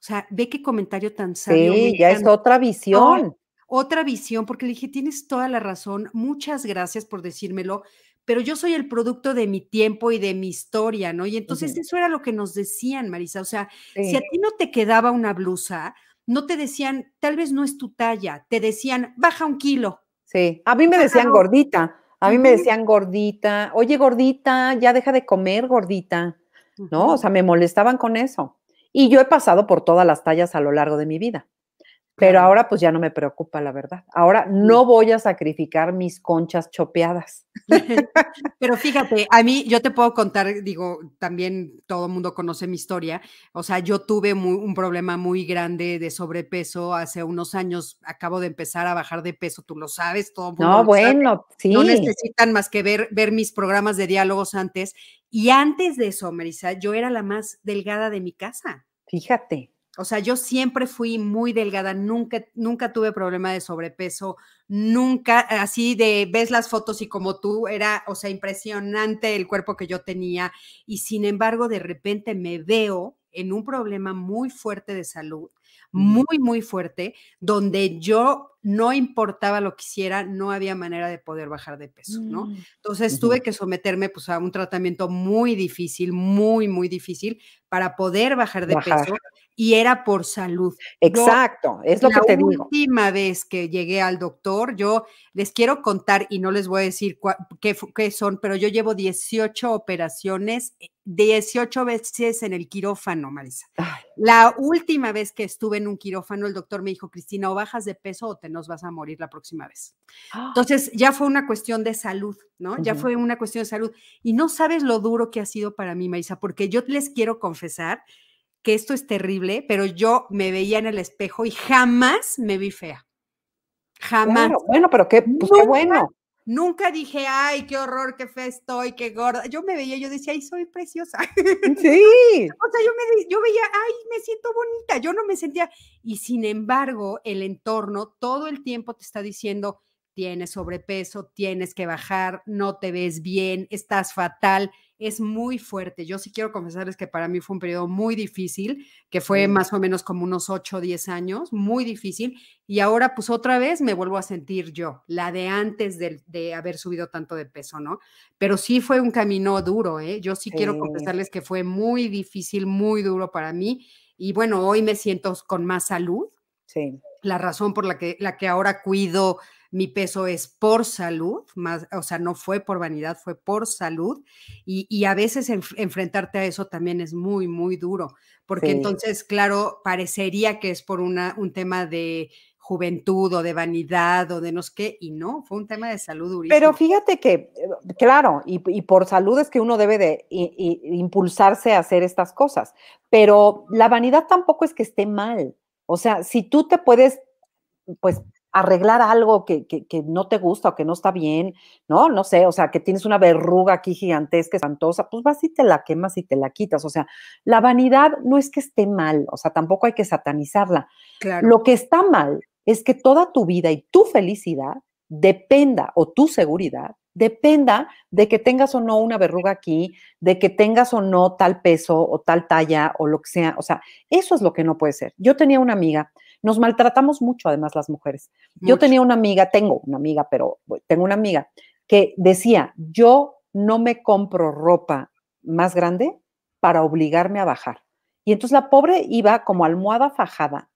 O sea, ve qué comentario tan sabio. Sí, ya es otra visión. otra visión, porque le dije, tienes toda la razón, muchas gracias por decírmelo, pero yo soy el producto de mi tiempo y de mi historia, ¿no? Y entonces eso era lo que nos decían, Marisa. O sea, si a ti no te quedaba una blusa, no te decían, tal vez no es tu talla, te decían, baja un kilo. Sí, a mí me decían gordita, a mí me decían gordita, oye gordita, ya deja de comer gordita, ¿no? O sea, me molestaban con eso. Y yo he pasado por todas las tallas a lo largo de mi vida. Pero ahora pues ya no me preocupa, la verdad. Ahora no voy a sacrificar mis conchas chopeadas. Pero fíjate, a mí yo te puedo contar, digo, también todo el mundo conoce mi historia. O sea, yo tuve un problema muy grande de sobrepeso hace unos años. Acabo de empezar a bajar de peso, tú lo sabes, todo mundo. No, bueno, sí. No necesitan más que ver, ver mis programas de diálogos antes. Y antes de eso, Marisa, yo era la más delgada de mi casa. Fíjate. O sea, yo siempre fui muy delgada, nunca, nunca tuve problema de sobrepeso, nunca, así de, ves las fotos y como tú, era, o sea, impresionante el cuerpo que yo tenía. Y sin embargo, de repente me veo en un problema muy fuerte de salud, muy, muy fuerte, donde yo no importaba lo que hiciera, no había manera de poder bajar de peso, ¿no? Mm. Entonces tuve que someterme pues, a un tratamiento muy difícil, muy, muy difícil para poder bajar de peso y era por salud. Exacto, es lo que te digo. La última vez que llegué al doctor, yo les quiero contar y no les voy a decir qué, qué, son, pero yo llevo 18 operaciones, 18 veces en el quirófano, Marisa. La última vez que estuve en un quirófano, el doctor me dijo, Cristina, o bajas de peso o te nos vas a morir la próxima vez. Entonces, ya fue una cuestión de salud, ¿no? Ya fue una cuestión de salud. Y no sabes lo duro que ha sido para mí, Marisa, porque yo les quiero confesar que esto es terrible, pero yo me veía en el espejo y jamás me vi fea. Jamás. bueno, pero qué, pues qué bueno. Nunca dije, ay, qué horror, qué fea estoy, qué gorda. Yo me veía, yo decía, ay, soy preciosa. Sí. o sea, yo, me, yo veía, ay, me siento bonita. Yo no me sentía. Y sin embargo, el entorno todo el tiempo te está diciendo, tienes sobrepeso, tienes que bajar, no te ves bien, estás fatal es muy fuerte. Yo sí quiero confesarles que para mí fue un periodo muy difícil, que fue más o menos como unos 8 o 10 años, muy difícil. Y ahora pues otra vez me vuelvo a sentir yo, la de antes de, haber subido tanto de peso, ¿no? Pero sí fue un camino duro, ¿eh? Yo sí, quiero confesarles que fue muy difícil, muy duro para mí. Y bueno, hoy me siento con más salud. Sí. La razón por la que, la que ahora cuido mi peso es por salud, más, o sea, no fue por vanidad, fue por salud. Y, a veces enfrentarte a eso también es muy, muy duro, porque entonces, claro, parecería que es por una, un tema de juventud o de vanidad o de no sé qué, y no, fue un tema de salud durísimo. Pero fíjate que, eh, claro, y, por salud es que uno debe de impulsarse a hacer estas cosas, pero la vanidad tampoco es que esté mal. O sea, si tú te puedes, pues, arreglar algo que, no te gusta o que no está bien, ¿no? No sé, o sea, que tienes una verruga aquí gigantesca, espantosa, pues vas y te la quemas y te la quitas. O sea, la vanidad no es que esté mal, o sea, tampoco hay que satanizarla. Lo que está mal es que toda tu vida y tu felicidad dependa, o tu seguridad, dependa de que tengas o no una verruga aquí, de que tengas o no tal peso o tal talla o lo que sea. O sea, eso es lo que no puede ser. Yo tenía una amiga nos maltratamos mucho, además, las mujeres. Yo tenía una amiga, tengo una amiga, pero tengo una amiga que decía, yo no me compro ropa más grande para obligarme a bajar. Y entonces la pobre iba como almohada fajada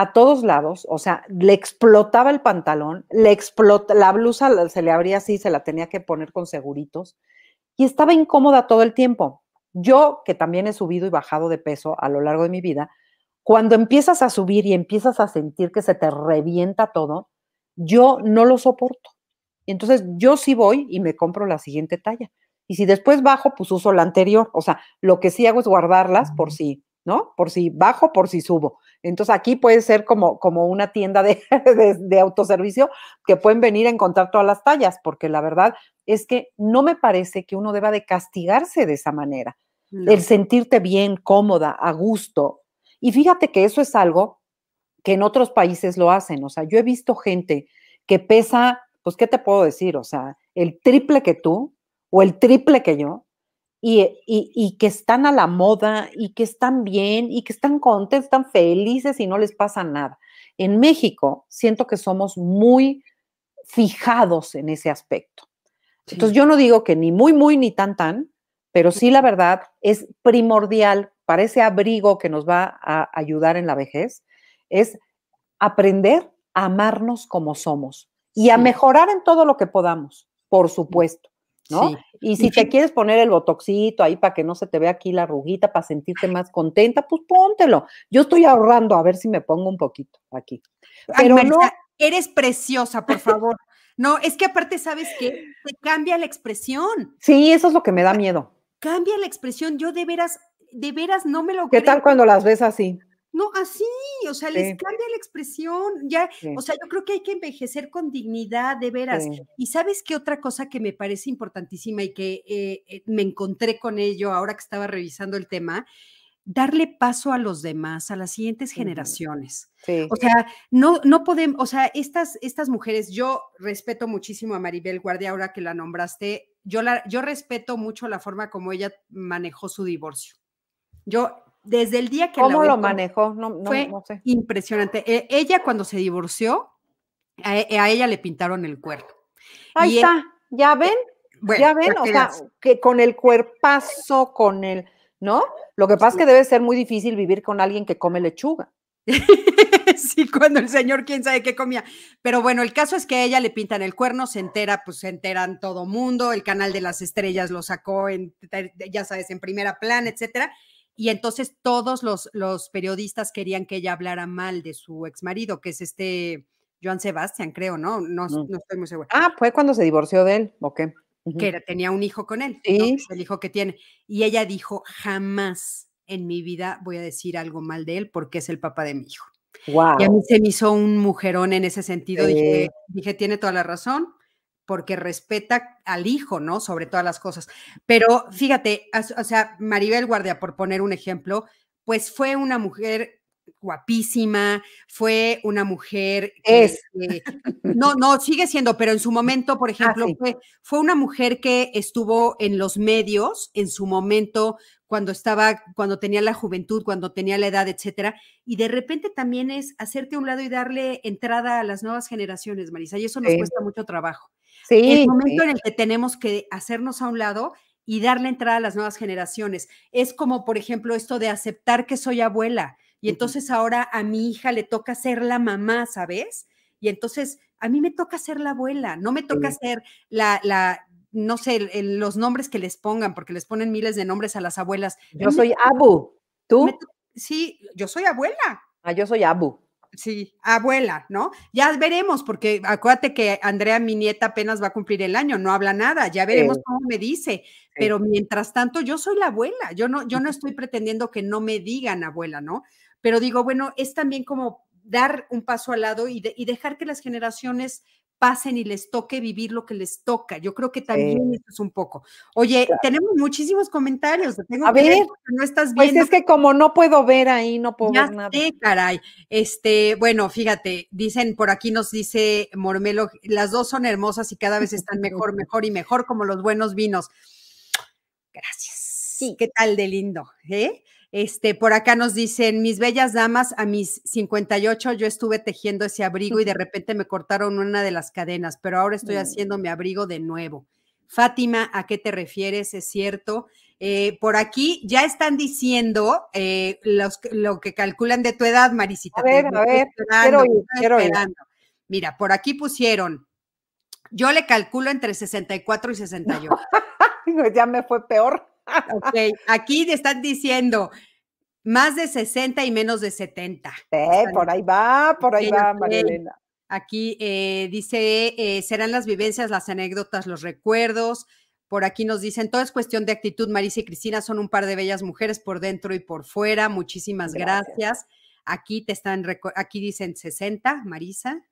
a todos lados, o sea, le explotaba el pantalón, le explota, la blusa se le abría así, se la tenía que poner con seguritos y estaba incómoda todo el tiempo. Yo, que también he subido y bajado de peso a lo largo de mi vida, cuando empiezas a subir y empiezas a sentir que se te revienta todo, yo no lo soporto. Entonces yo sí voy y me compro la siguiente talla. Y si después bajo, pues uso la anterior. O sea, lo que sí hago es guardarlas por si, ¿no? Por si bajo, por si subo. Entonces aquí puede ser como, como una tienda de, de, autoservicio que pueden venir a encontrar todas las tallas, porque la verdad es que no me parece que uno deba de castigarse de esa manera. El sentirte bien, cómoda, a gusto. Y fíjate que eso es algo que en otros países lo hacen. O sea, yo he visto gente que pesa, pues, ¿qué te puedo decir? O sea, el triple que tú o el triple que yo, y, que están a la moda y que están bien y que están contentos, están felices y no les pasa nada. En México siento que somos muy fijados en ese aspecto. Entonces yo no digo que ni muy, muy, ni tan, tan, pero sí la verdad es primordial para ese abrigo que nos va a ayudar en la vejez, es aprender a amarnos como somos y a mejorar en todo lo que podamos, por supuesto. ¿No? Y si te quieres poner el botoxito ahí para que no se te vea aquí la arruguita, para sentirte más contenta, pues póntelo. Yo estoy ahorrando a ver si me pongo un poquito aquí. Pero no... eres preciosa, por favor. no, es que aparte sabes que te cambia la expresión. Sí, eso es lo que me da miedo. Cambia la expresión. Yo de veras, de veras no me lo ¿Qué tal cuando las ves así? No, así, o sea, les cambia la expresión. Ya, o sea, yo creo que hay que envejecer con dignidad, de veras. Y sabes qué otra cosa que me parece importantísima y que eh, eh, me encontré con ello ahora que estaba revisando el tema, darle paso a los demás, a las siguientes generaciones. O sea, no, no podemos, o sea, estas, estas mujeres, yo respeto muchísimo a Maribel Guardia, ahora que la nombraste, yo, la, yo respeto mucho la forma como ella manejó su divorcio. Yo desde el día que ¿Cómo lo manejó? No, fue impresionante. E, ella cuando se divorció, e, a, ella le pintaron el cuerno. Ahí e está, ¿ya ven? ya ven, o sea, que con el cuerpazo, con el, ¿no? Lo que pasa es que debe ser muy difícil vivir con alguien que come lechuga. sí, cuando el señor quién sabe qué comía. Pero bueno, el caso es que a ella le pintan el cuerno, se entera, pues se enteran todo mundo, el canal de las estrellas lo sacó en, ya sabes, en primera plana, etcétera. Y entonces todos los, los periodistas querían que ella hablara mal de su ex marido, que es este Joan Sebastián, creo, ¿no? No, no estoy muy segura. Ah, fue cuando se divorció de él, ok. Que tenía un hijo con él, sí. el hijo que tiene. Y ella dijo, jamás en mi vida voy a decir algo mal de él porque es el papá de mi hijo. Wow. Y a mí se me hizo un mujerón en ese sentido. Dije, dije, tiene toda la razón porque respeta al hijo, ¿no? Sobre todas las cosas. Pero fíjate, o sea, Maribel Guardia, por poner un ejemplo, pues fue una mujer guapísima, fue una mujer es. no, no, sigue siendo, pero en su momento, por ah, ejemplo, fue, fue, una mujer que estuvo en los medios en su momento cuando estaba, cuando tenía la juventud, cuando tenía la edad, etcétera, y de repente también es hacerte a un lado y darle entrada a las nuevas generaciones, Marisa, y eso nos cuesta mucho trabajo. Sí, el momento en el que tenemos que hacernos a un lado y darle entrada a las nuevas generaciones. Es como, por ejemplo, esto de aceptar que soy abuela y entonces ahora a mi hija le toca ser la mamá, ¿sabes? Y entonces a mí me toca ser la abuela, no me toca ser la, la no sé, los nombres que les pongan, porque les ponen miles de nombres a las abuelas. Yo soy Abu, ¿tú? sí, yo soy abuela. Ah, yo soy Abu. Sí, abuela, ¿no? Ya veremos, porque acuérdate que Andrea, mi nieta, apenas va a cumplir el año, no habla nada, ya veremos cómo me dice. Pero mientras tanto, yo soy la abuela, yo no, yo no estoy pretendiendo que no me digan abuela, ¿no? Pero digo, bueno, es también como dar un paso al lado y, y dejar que las generaciones pasen y les toque vivir lo que les toca. Yo creo que también eso es un poco. Oye, tenemos muchísimos comentarios. a ver, no estás viendo. Pues es que como no puedo ver ahí, no puedo ver nada. caray. Este, bueno, fíjate, dicen por aquí nos dice Mormelo, las dos son hermosas y cada vez están mejor, mejor y mejor como los buenos vinos. Gracias. Sí. ¿Qué tal de lindo? ¿eh? Este, por acá nos dicen, mis bellas damas, a mis 58 yo estuve tejiendo ese abrigo y de repente me cortaron una de las cadenas, pero ahora estoy mm. haciendo mi abrigo de nuevo. Fátima, ¿a qué te refieres? Es cierto. Eh, por aquí ya están diciendo eh, los, lo que calculan de tu edad, Marisita. A ver, a ver, quiero ir, quiero ir. Mira, por aquí pusieron, yo le calculo entre 64 y 68. ya me fue peor. Ok, aquí están diciendo más de 60 y menos de 70. Eh, por ahí va, por ahí va, Marilena. Aquí eh, dice, eh, serán las vivencias, las anécdotas, los recuerdos. Por aquí nos dicen, todo es cuestión de actitud. Marisa y Cristina son un par de bellas mujeres por dentro y por fuera. Muchísimas gracias. Aquí te están, aquí dicen 60, Marisa,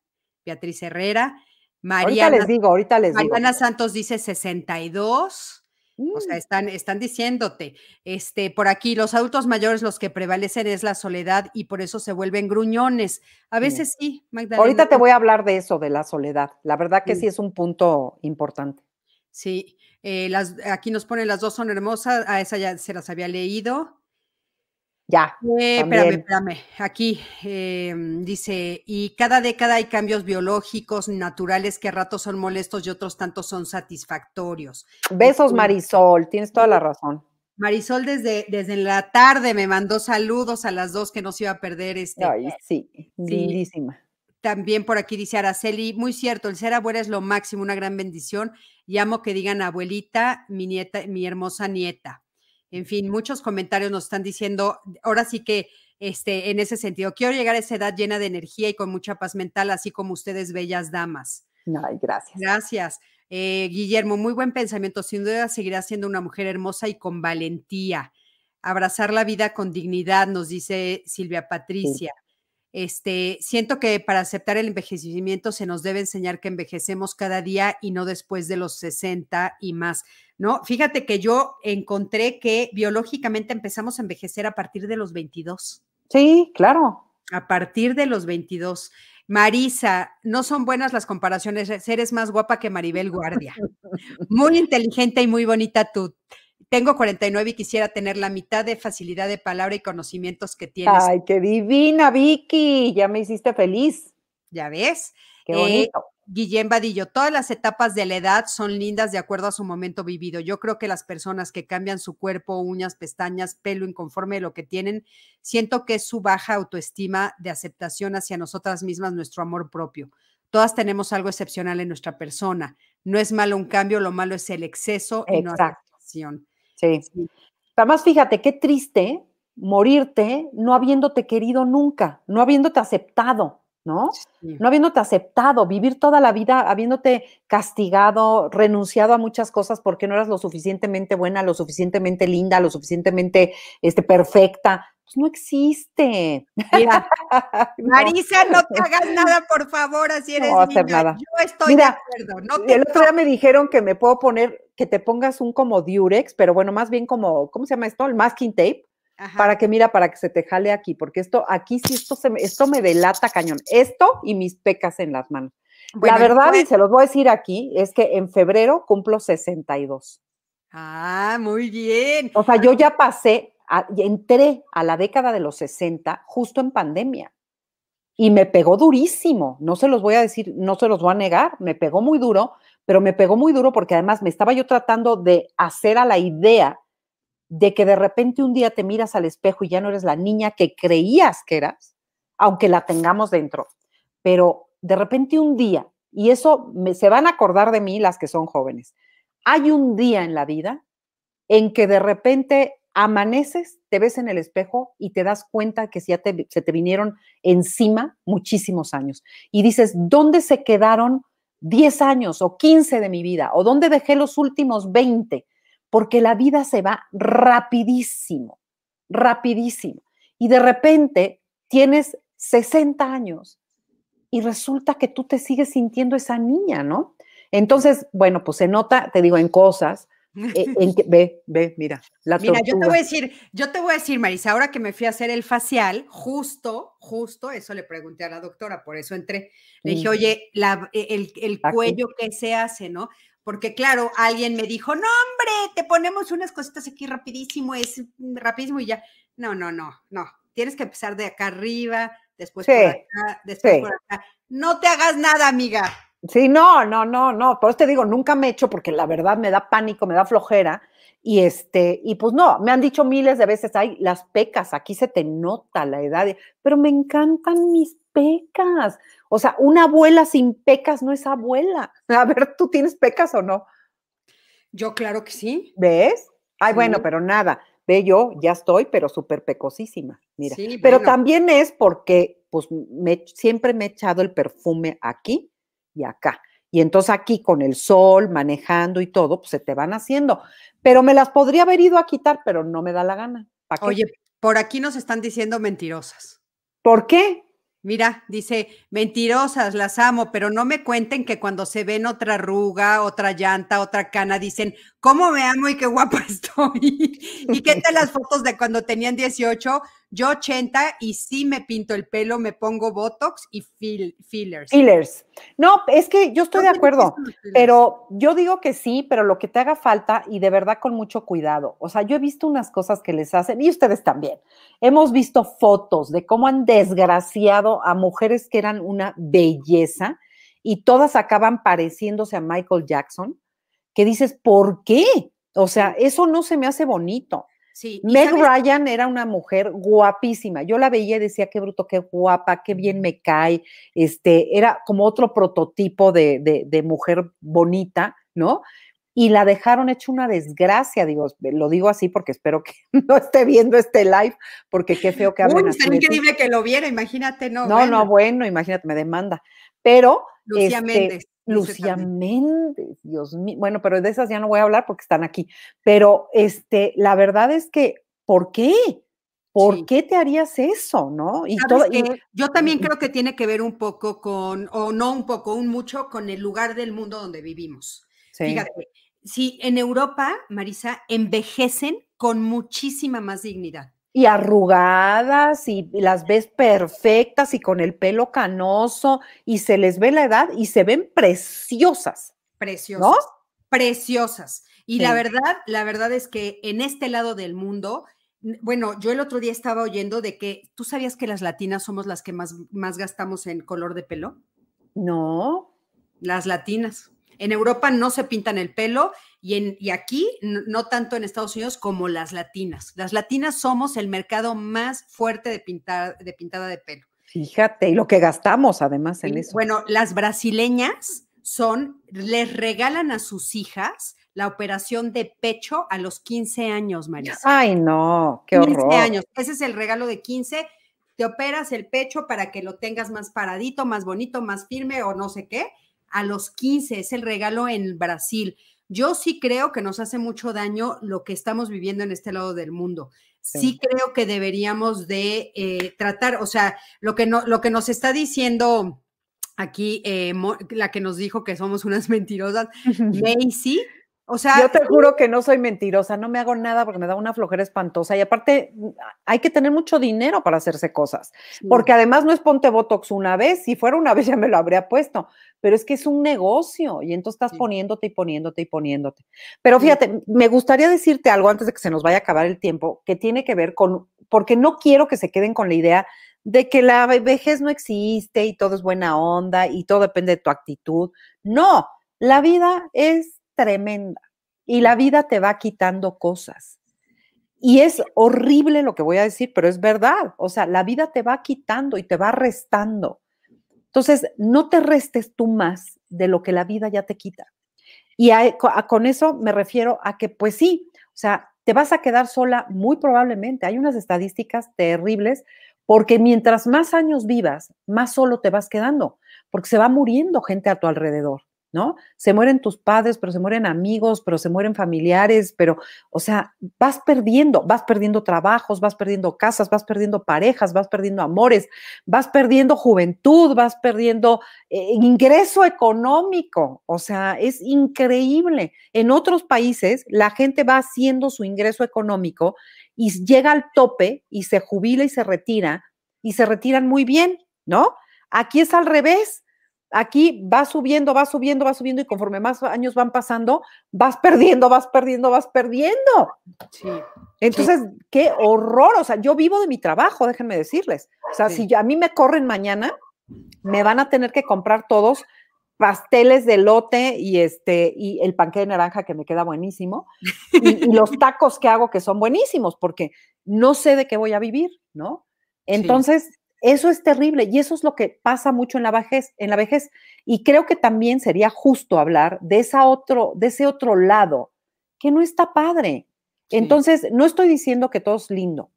Beatriz Herrera. Mariana, ahorita les digo, ahorita les digo. Mariana Santos dice 62. O sea, mm. están, están diciéndote, este, por aquí, los adultos mayores los que prevalecen es la soledad y por eso se vuelven gruñones. A veces sí, Magdalena. Ahorita te voy a hablar de eso, de la soledad. La verdad que sí, es un punto importante. Sí, eh, las, aquí nos ponen las dos son hermosas, a esa ya se las había leído. Ya. Eh, espérame, espérame. Aquí em, dice, y cada década hay cambios biológicos, naturales, que a ratos son molestos y otros tantos son satisfactorios. Besos, Marisol, tienes toda la razón. Marisol desde, desde la tarde me mandó saludos a las dos que no se iba a perder este. Ay, sí, lindísima. También por aquí dice Araceli, muy cierto, el ser abuela es lo máximo, una gran bendición. Y amo que digan abuelita, mi nieta, mi hermosa nieta. En fin, muchos comentarios nos están diciendo, ahora sí que este, en ese sentido, quiero llegar a esa edad llena de energía y con mucha paz mental, así como ustedes, bellas damas. Ay, gracias. Gracias. Eh, Guillermo, muy buen pensamiento. Sin duda seguirá siendo una mujer hermosa y con valentía. Abrazar la vida con dignidad, nos dice Silvia Patricia. Este, siento que para aceptar el envejecimiento se nos debe enseñar que envejecemos cada día y no después de los 60 y más. ¿no? Fíjate que yo encontré que biológicamente empezamos a envejecer a partir de los 22. Sí, claro. A partir de los 22. Marisa, no son buenas las comparaciones, eres más guapa que Maribel Guardia. Muy inteligente y muy bonita tú. Tengo 49 y quisiera tener la mitad de facilidad de palabra y conocimientos que tienes. Ay, qué divina, Vicky. Ya me hiciste feliz. ¿Ya ves? Qué eh, bonito. Guillén Vadillo, todas las etapas de la edad son lindas de acuerdo a su momento vivido. Yo creo que las personas que cambian su cuerpo, uñas, pestañas, pelo inconforme de lo que tienen, siento que es su baja autoestima de aceptación hacia nosotras mismas, nuestro amor propio. Todas tenemos algo excepcional en nuestra persona. No es malo un cambio, lo malo es el exceso y no sí. Además, fíjate qué triste morirte no habiéndote querido nunca, no habiéndote aceptado. ¿no? No habiéndote aceptado, vivir toda la vida habiéndote castigado, renunciado a muchas cosas porque no eras lo suficientemente buena, lo suficientemente linda, lo suficientemente este, perfecta. Pues no existe. Mira, Marisa, no te hagas nada, por favor, así eres no hacer nada. Yo estoy de acuerdo. No el otro día me dijeron que me puedo poner, que te pongas un como Durex, pero bueno, más bien como, ¿cómo se llama esto? El masking tape para que mira, para que se te jale aquí, porque esto, aquí sí, esto, se me, esto me delata cañón. Esto y mis pecas en las manos. la verdad, y se los voy a decir aquí, es que en febrero cumplo 62. Ah, muy bien. O sea, yo ya pasé, entré a la década de los 60 justo en pandemia. Y me pegó durísimo, no se los voy a decir, no se los voy a negar, me pegó muy duro, pero me pegó muy duro porque además me estaba yo tratando de hacer a la idea de que de repente un día te miras al espejo y ya no eres la niña que creías que eras, aunque la tengamos dentro, pero de repente un día, y eso se van a acordar de mí las que son jóvenes, hay un día en la vida en que de repente amaneces, te ves en el espejo y te das cuenta que ya se te vinieron encima muchísimos años. Y dices, ¿dónde se quedaron 10 años o 15 de mi vida? ¿O dónde dejé los últimos 20? porque la vida se va rapidísimo, rapidísimo. Y de repente tienes 60 años y resulta que tú te sigues sintiendo esa niña, ¿no? Entonces, bueno, pues se nota, te digo, en cosas, eh, en que, ve, ve, mira, la Mira, yo te voy a decir, yo te voy a decir, Marisa, ahora que me fui a hacer el facial, justo, justo, eso le pregunté a la doctora, por eso entré. Le dije, oye, e, el, el cuello que se hace, ¿no? porque claro, alguien me dijo, no, hombre, te ponemos unas cositas aquí rapidísimo, es rapidísimo y ya. No, no, no, no. Tienes que empezar de acá arriba, después por acá, después por acá. No te hagas nada, amiga. Sí, no, no, no, no. Por eso te digo, nunca me echo porque la verdad me da pánico, me da flojera. Y este, y pues no, me han dicho miles de veces, ay, las pecas, aquí se te nota la edad, pero me encantan mis pecas. O sea, una abuela sin pecas no es abuela. A ver, ¿tú tienes pecas o no? Yo claro que sí. ¿Ves? Ay, bueno, pero nada. Ve yo, ya estoy, pero súper pecosísima. Mira. pero también es porque, pues, me, siempre me he echado el perfume aquí y acá. Y entonces aquí con el sol, manejando y todo, pues se te van haciendo. Pero me las podría haber ido a quitar, pero no me da la gana. Oye, por aquí nos están diciendo mentirosas. ¿Por qué? Mira, dice, mentirosas, las amo, pero no me cuenten que cuando se ven otra arruga, otra llanta, otra cana, dicen, ¿cómo me amo y qué guapa estoy? ¿Y qué tal las fotos de cuando tenían 18? Yo 80 y sí me pinto el pelo, me pongo Botox y fillers. Fillers. No, es que yo estoy de acuerdo, pero yo digo que sí, pero lo que te haga falta y de verdad con mucho cuidado. O sea, yo he visto unas cosas que les hacen y ustedes también. Hemos visto fotos de cómo han desgraciado a mujeres que eran una belleza y todas acaban pareciéndose a Michael Jackson, que dices, ¿por qué? O sea, eso no se me hace bonito. Meg Ryan era una mujer guapísima. Yo la veía y decía, qué bruto, qué guapa, qué bien me cae. Este, era como otro prototipo de, mujer bonita, ¿no? Y la dejaron hecho una desgracia, digo, lo digo así porque espero que no esté viendo este live, porque qué feo que hablen así. increíble que lo viera, imagínate, no. No, no, bueno, imagínate, me demanda. Pero. Lucía este, Méndez. Lucía Méndez, Dios mío. Bueno, pero de esas ya no voy a hablar porque están aquí. Pero este, la verdad es que, ¿por qué? ¿Por qué te harías eso, no? Y todo, yo también creo que tiene que ver un poco con, o no un poco, un mucho con el lugar del mundo donde vivimos. Fíjate, si en Europa, Marisa, envejecen con muchísima más dignidad y arrugadas y las ves perfectas y con el pelo canoso y se les ve la edad y se ven preciosas. Preciosas. ¿No? Preciosas. Y la verdad, la verdad es que en este lado del mundo, bueno, yo el otro día estaba oyendo de que, ¿tú sabías que las latinas somos las que más, más gastamos en color de pelo? No. Las latinas. En Europa no se pintan el pelo y, en, y aquí no, tanto en Estados Unidos como las latinas. Las latinas somos el mercado más fuerte de, pintar, de pintada de pelo. Fíjate, y lo que gastamos además en eso. Bueno, las brasileñas son, les regalan a sus hijas la operación de pecho a los 15 años, María. Ay, no, qué horror. 15 años. Ese es el regalo de 15. Te operas el pecho para que lo tengas más paradito, más bonito, más firme o no sé qué a los 15, es el regalo en Brasil. Yo sí creo que nos hace mucho daño lo que estamos viviendo en este lado del mundo. Sí, creo que deberíamos de eh, tratar, o sea, lo que, no, lo que nos está diciendo aquí, eh, la que nos dijo que somos unas mentirosas, Macy, o sea, yo te juro que no soy mentirosa, no me hago nada porque me da una flojera espantosa y aparte mm, hay que tener mucho dinero para hacerse cosas, porque además no es ponte Botox una vez, si fuera una vez ya me lo habría puesto, pero es que es un negocio y entonces estás poniéndote y poniéndote y poniéndote. Pero fíjate, me gustaría decirte algo antes de que se nos vaya a acabar el tiempo, que tiene que ver con, porque no quiero que se queden con la idea de que la vejez no existe y todo es buena onda y todo depende de tu actitud. No, la vida es tremenda y la vida te va quitando cosas. Y es horrible lo que voy a decir, pero es verdad. O sea, la vida te va quitando y te va restando. Entonces, no te restes tú más de lo que la vida ya te quita. Y con eso me refiero a que, pues sí, o sea, te vas a quedar sola muy probablemente. Hay unas estadísticas terribles porque mientras más años vivas, más solo te vas quedando, porque se va muriendo gente a tu alrededor. ¿No? Se mueren tus padres, pero se mueren amigos, pero se mueren familiares, pero, o sea, vas perdiendo, vas perdiendo trabajos, vas perdiendo casas, vas perdiendo parejas, vas perdiendo amores, vas perdiendo juventud, vas perdiendo eh, ingreso económico, o sea, es increíble. En otros países, la gente va haciendo su ingreso económico y llega al tope y se jubila y se retira y se retiran muy bien, ¿no? Aquí es al revés Aquí va subiendo, va subiendo, va subiendo y conforme más años van pasando, vas perdiendo, vas perdiendo, vas perdiendo. Sí. Entonces, qué horror. O sea, yo vivo de mi trabajo, déjenme decirles. O sea, si a mí me corren mañana, me van a tener que comprar todos pasteles de lote y este y el panque de naranja que me queda buenísimo y, los tacos que hago que son buenísimos porque no sé de qué voy a vivir, ¿no? Entonces, eso es terrible y eso es lo que pasa mucho en la vejez, en la vejez y creo que también sería justo hablar de esa otro de ese otro lado que no está padre. Entonces, no estoy diciendo que todo es lindo.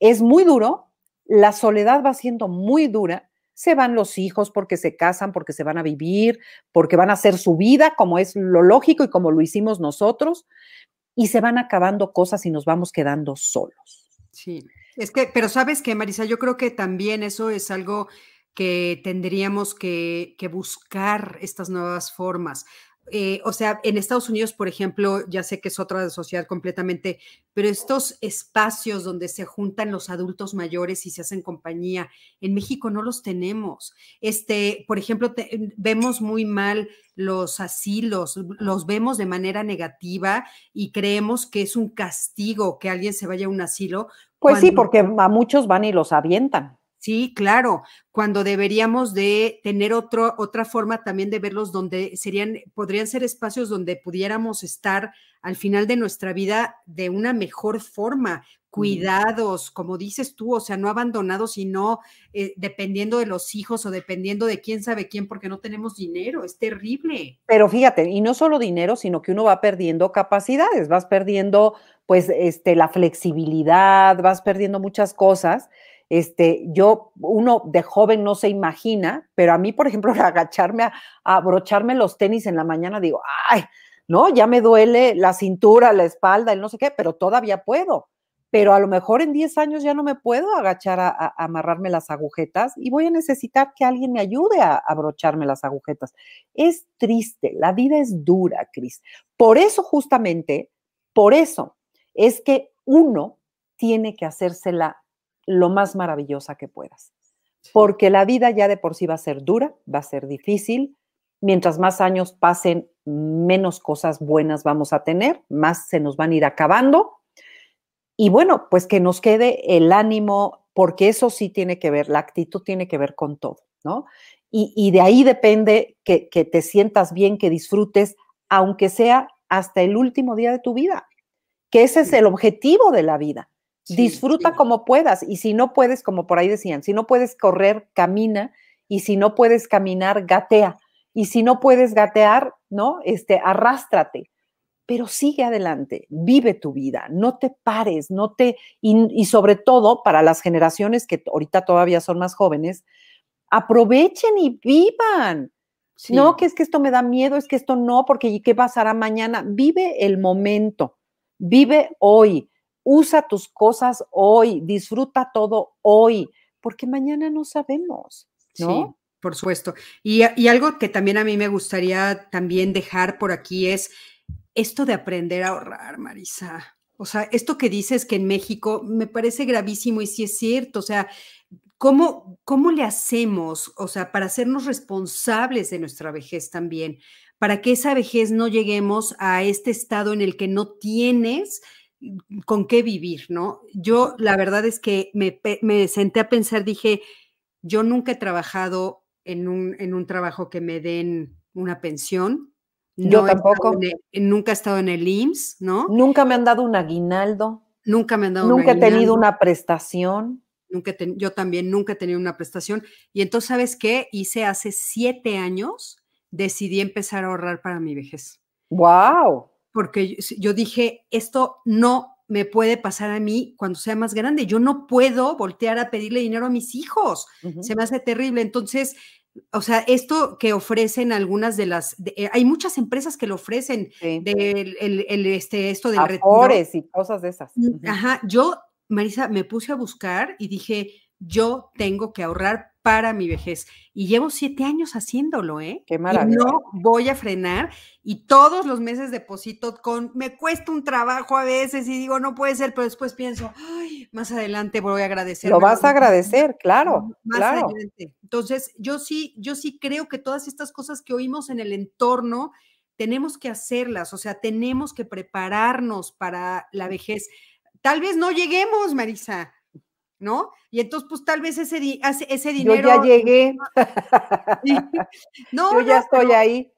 Es muy duro, la soledad va siendo muy dura, se van los hijos porque se casan, porque se van a vivir, porque van a hacer su vida como es lo lógico y como lo hicimos nosotros, y se van acabando cosas y nos vamos quedando solos. Sí, es que, pero sabes que, Marisa, yo creo que también eso es algo que tendríamos que, que buscar estas nuevas formas. Eh, o sea, en Estados Unidos, por ejemplo, ya sé que es otra sociedad completamente, pero estos espacios donde se juntan los adultos mayores y se hacen compañía, en México no los tenemos. Este, por ejemplo, vemos muy mal los asilos, los vemos de manera negativa y creemos que es un castigo que alguien se vaya a un asilo. Pues sí, porque a muchos van y los avientan. Sí, claro, cuando deberíamos de tener otro, otra forma también de verlos donde serían, podrían ser espacios donde pudiéramos estar al final de nuestra vida de una mejor forma, cuidados, como dices tú, o sea, no abandonados, sino eh, dependiendo de los hijos o dependiendo de quién sabe quién, porque no tenemos dinero, es terrible. Pero fíjate, y no solo dinero, sino que uno va perdiendo capacidades, vas perdiendo pues este, la flexibilidad, vas perdiendo muchas cosas este, yo, uno de joven no se imagina, pero a mí, por ejemplo, agacharme a, abrocharme los tenis en la mañana, digo, ay, no, ya me duele la cintura, la espalda, el no sé qué, pero todavía puedo. Pero a lo mejor en 10 años ya no me puedo agachar a, amarrarme las agujetas y voy a necesitar que alguien me ayude a, a abrocharme las agujetas. Es triste, la vida es dura, Cris. Por eso, justamente, por eso es que uno tiene que hacérsela lo más maravillosa que puedas. Porque la vida ya de por sí va a ser dura, va a ser difícil. Mientras más años pasen, menos cosas buenas vamos a tener, más se nos van a ir acabando. Y bueno, pues que nos quede el ánimo, porque eso sí tiene que ver, la actitud tiene que ver con todo, ¿no? Y, de ahí depende que, que te sientas bien, que disfrutes, aunque sea hasta el último día de tu vida, que ese es el objetivo de la vida Disfruta como puedas y si no puedes, como por ahí decían, si no puedes correr, camina y si no puedes caminar, gatea y si no puedes gatear, ¿no? Este, arrástrate, pero sigue adelante, vive tu vida, no te pares, no te, y, sobre todo para las generaciones que ahorita todavía son más jóvenes, aprovechen y vivan. No, que es que esto me da miedo, es que esto no, porque ¿qué pasará mañana? Vive el momento, vive hoy usa tus cosas hoy, disfruta todo hoy, porque mañana no sabemos, ¿no? Sí. Por supuesto. Y, y algo que también a mí me gustaría también dejar por aquí es esto de aprender a ahorrar, Marisa. O sea, esto que dices que en México me parece gravísimo y sí es cierto. O sea, ¿cómo, ¿cómo le hacemos, o sea, para hacernos responsables de nuestra vejez también? Para que esa vejez no lleguemos a este estado en el que no tienes con qué vivir, ¿no? Yo la verdad es que me, senté a pensar, dije, yo nunca he trabajado en un, en un trabajo que me den una pensión. Yo tampoco. nunca he estado en el IMSS, ¿no? Nunca me han dado un aguinaldo. Nunca me han dado Nunca he tenido una prestación. Nunca yo también nunca he tenido una prestación. Y entonces, ¿sabes qué? Hice hace siete años, decidí empezar a ahorrar para mi vejez. ¡Wow! Porque yo dije, esto no me puede pasar a mí cuando sea más grande. Yo no puedo voltear a pedirle dinero a mis hijos. Se me hace terrible. Entonces, o sea, esto que ofrecen algunas de las, eh, hay muchas empresas que lo ofrecen, el, este, esto de Afores y cosas de esas. Mm, ajá, yo, Marisa, me puse a buscar y dije, yo tengo que ahorrar para mi vejez. Y llevo siete años haciéndolo, ¿eh? Qué maravilla. no voy a frenar y todos los meses deposito con, me cuesta un trabajo a veces y digo, no puede ser, pero después pienso, ay, más adelante voy a agradecer. Lo vas a agradecer, claro, más claro. Adelante. Entonces, yo sí, yo sí creo que todas estas cosas que oímos en el entorno, tenemos que hacerlas, o sea, tenemos que prepararnos para la vejez. Tal vez no lleguemos, Marisa, ¿no? Y entonces, pues tal vez ese, ese dinero. Yo ya llegué. No, Yo ya estoy ahí.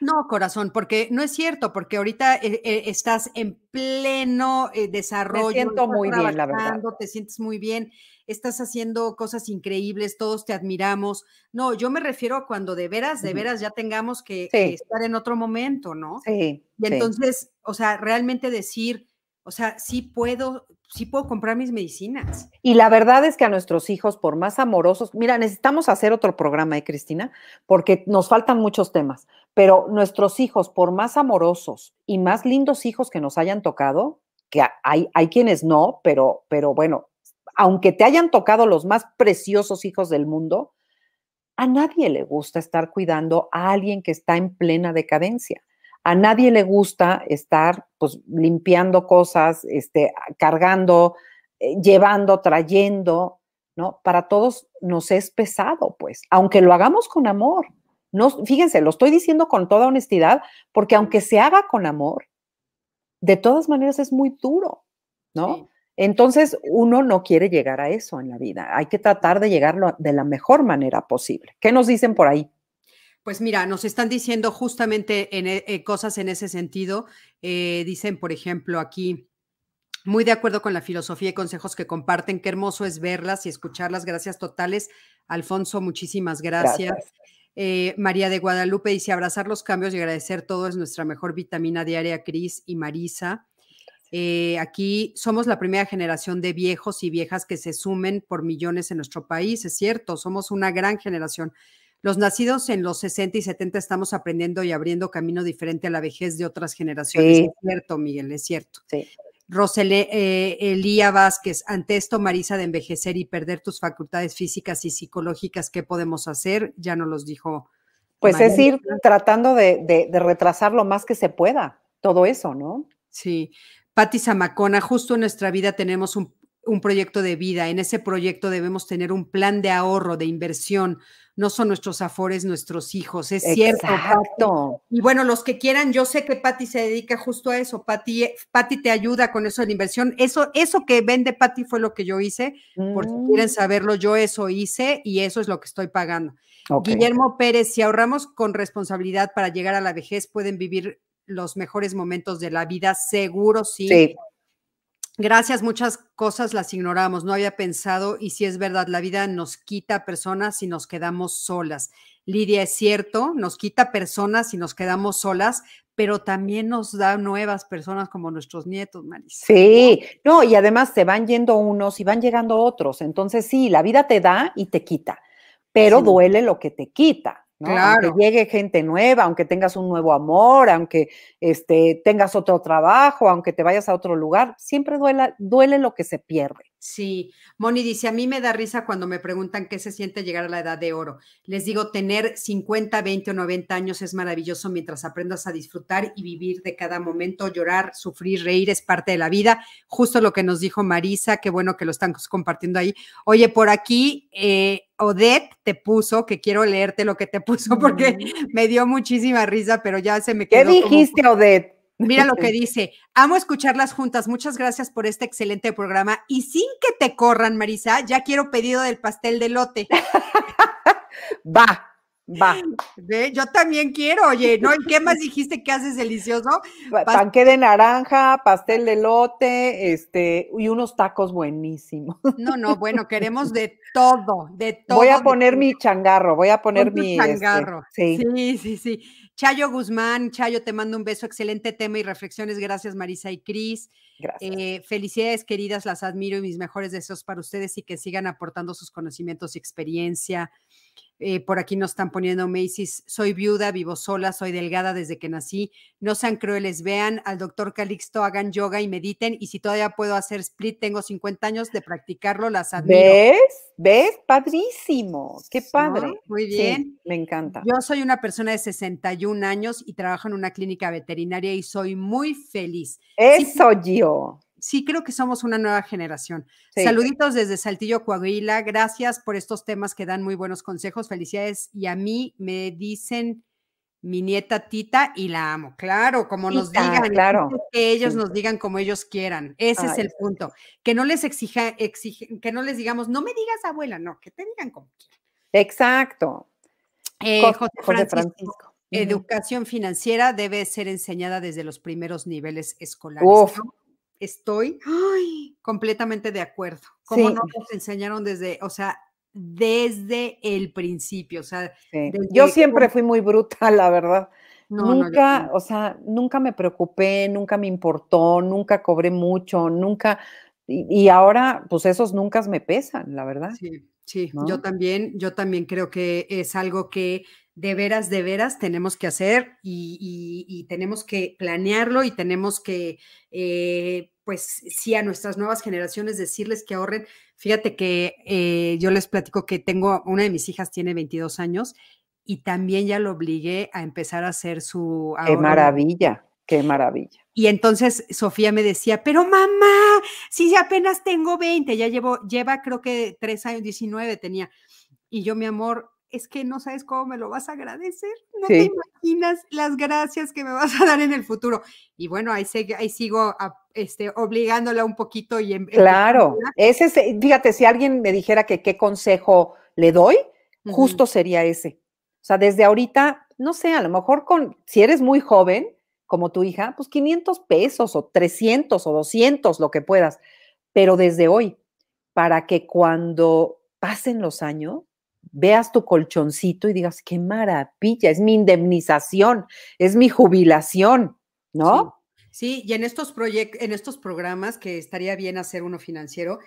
No, corazón, porque no es cierto, porque ahorita eh, eh, estás en pleno eh, desarrollo. Me siento muy bien, la verdad. Te sientes muy bien, estás haciendo cosas increíbles, todos te admiramos. No, yo me refiero a cuando de veras, de veras ya tengamos que, estar en otro momento, ¿no? Sí. Y entonces, o sea, realmente decir, o sea, sí puedo, sí puedo comprar mis medicinas. Y la verdad es que a nuestros hijos, por más amorosos, mira, necesitamos hacer otro programa, ¿eh, Cristina? Porque nos faltan muchos temas, pero nuestros hijos, por más amorosos y más lindos hijos que nos hayan tocado, que hay, hay quienes no, pero, pero bueno, aunque te hayan tocado los más preciosos hijos del mundo, a nadie le gusta estar cuidando a alguien que está en plena decadencia. A nadie le gusta estar pues limpiando cosas, este, cargando, eh, llevando, trayendo, ¿no? Para todos nos es pesado, pues, aunque lo hagamos con amor. No, fíjense, lo estoy diciendo con toda honestidad, porque aunque se haga con amor, de todas maneras es muy duro, ¿no? Entonces, uno no quiere llegar a eso en la vida. Hay que tratar de llegarlo de la mejor manera posible. ¿Qué nos dicen por ahí? Pues mira, nos están diciendo justamente en, eh, eh, cosas en ese sentido. Eh, dicen, por ejemplo, aquí, muy de acuerdo con la filosofía y consejos que comparten. Qué hermoso es verlas y escucharlas. Gracias totales. Alfonso, muchísimas gracias. María de Guadalupe dice, abrazar los cambios y agradecer todo es nuestra mejor vitamina diaria, Cris y Marisa. aquí somos la primera generación de viejos y viejas que se sumen por millones en nuestro país, es cierto, somos una gran generación. Los nacidos en los 60 y 70 estamos aprendiendo y abriendo camino diferente a la vejez de otras generaciones. Es cierto, Miguel, es cierto. Sí. Rosele, eh, Elía Vázquez, ante esto, Marisa, de envejecer y perder tus facultades físicas y psicológicas, ¿qué podemos hacer? Ya nos los dijo. Pues es ir tratando de, retrasar lo más que se pueda, todo eso, ¿no? Sí. Patti Zamacona, justo en nuestra vida tenemos un, un proyecto de vida. En ese proyecto debemos tener un plan de ahorro, de inversión, no son nuestros afores, nuestros hijos, es cierto. Exacto. Y bueno, los que quieran, yo sé que Patti se dedica justo a eso, Patti, Patti te ayuda con eso de la inversión. Eso, eso que vende Patti fue lo que yo hice, por si quieren mm. saberlo, yo eso hice y eso es lo que estoy pagando. Guillermo Pérez, si ahorramos con responsabilidad para llegar a la vejez, pueden vivir los mejores momentos de la vida, seguro sí. Sí. Gracias, muchas cosas las ignoramos, no había pensado y si es verdad, la vida nos quita personas y nos quedamos solas. Lidia, es cierto, nos quita personas y nos quedamos solas, pero también nos da nuevas personas como nuestros nietos, Marisa. Sí, no, y además se van yendo unos y van llegando otros. Entonces, sí, la vida te da y te quita, pero duele lo que te quita. Claro. Aunque llegue gente nueva, aunque tengas un nuevo amor, aunque este, tengas otro trabajo, aunque te vayas a otro lugar, siempre duele, duele lo que se pierde. Sí, Moni dice, a mí me da risa cuando me preguntan qué se siente llegar a la edad de oro. Les digo, tener 50, 20 o 90 años es maravilloso mientras aprendas a disfrutar y vivir de cada momento, llorar, sufrir, reír es parte de la vida. Justo lo que nos dijo Marisa, qué bueno que lo están compartiendo ahí. Oye, por aquí, eh, Odette te puso, que quiero leerte lo que te puso porque me dio muchísima risa, pero ya se me quedó. ¿Qué dijiste, Odette? Mira lo que dice. Amo escucharlas juntas. Muchas gracias por este excelente programa. Y sin que te corran, Marisa, ya quiero pedido del pastel de lote. Va, va. Yo también quiero, oye, ¿no? ¿Y qué más dijiste que haces delicioso? Panque de naranja, pastel de lote, este, y unos tacos buenísimos. No, no, bueno, queremos de todo, de todo. Voy a poner mi changarro, voy a poner mi. Este, changarro. sí, sí, sí. sí. Chayo Guzmán, Chayo, te mando un beso, excelente tema y reflexiones. Gracias, Marisa y Cris. Gracias. Eh, felicidades, queridas, las admiro y mis mejores deseos para ustedes y que sigan aportando sus conocimientos y experiencia. Eh, por aquí nos están poniendo Macy's, soy viuda, vivo sola, soy delgada desde que nací. No sean crueles, vean al doctor Calixto, hagan yoga y mediten. Y si todavía puedo hacer split, tengo 50 años de practicarlo, las admiro. ¿Ves? ¿Ves? Padrísimo. Qué padre. Muy bien. me encanta. Yo soy una persona de 61 años y trabajo en una clínica veterinaria y soy muy feliz. Eso yo sí creo que somos una nueva generación. Saluditos desde Saltillo, Coahuila. Gracias por estos temas que dan muy buenos consejos. Felicidades. Y a mí me dicen mi nieta Tita y la amo. Claro, como nos digan, claro, que ellos sí. nos digan como ellos quieran. Ese es el punto. Que no les exija, exige- que no les digamos, no me digas abuela, no, que te digan como quieran. Exacto. Eh, José- Francisco, educación financiera debe ser enseñada desde los primeros niveles escolares. Uf. Estoy ay, completamente de acuerdo. Como Sí. no nos enseñaron desde, o sea, desde el principio, o sea, Sí. Yo siempre fui muy bruta, la verdad. no, nunca, o sea, nunca me preocupé, nunca me importó, nunca cobré mucho, nunca. Y, y ahora, pues esos nunca me pesan, la verdad. Sí, sí, ¿no? yo también, yo también creo que es algo que de veras, de veras tenemos que hacer y, y- y tenemos que planearlo y tenemos que, eh, pues sí, a nuestras nuevas generaciones decirles que ahorren. Fíjate que eh, yo les platico que tengo, una de mis hijas tiene 22 años y también ya lo obligué a empezar a hacer su Qué ahorro maravilla, qué maravilla. y entonces Sofía me decía, pero mamá, si apenas tengo 20, ya llevo, lleva creo que tres años, 19 tenía. Y yo, mi amor, es que no sabes cómo me lo vas a agradecer. No te imaginas las gracias que me vas a dar en el futuro. Y bueno, ahí, sigo a- este, obligándola un poquito y em- Claro, ese es, eh, fíjate, si alguien me dijera que qué consejo le doy, justo sería ese. O sea, desde ahorita, no sé, a lo mejor con, si eres muy joven, como tu hija, pues 500 pesos o 300 o 200, lo que puedas, pero desde hoy, para que cuando pasen los años, veas tu colchoncito y digas, qué maravilla, es mi indemnización, es mi jubilación, ¿no? Sí, y en estos en estos programas que estaría bien hacer uno financiero,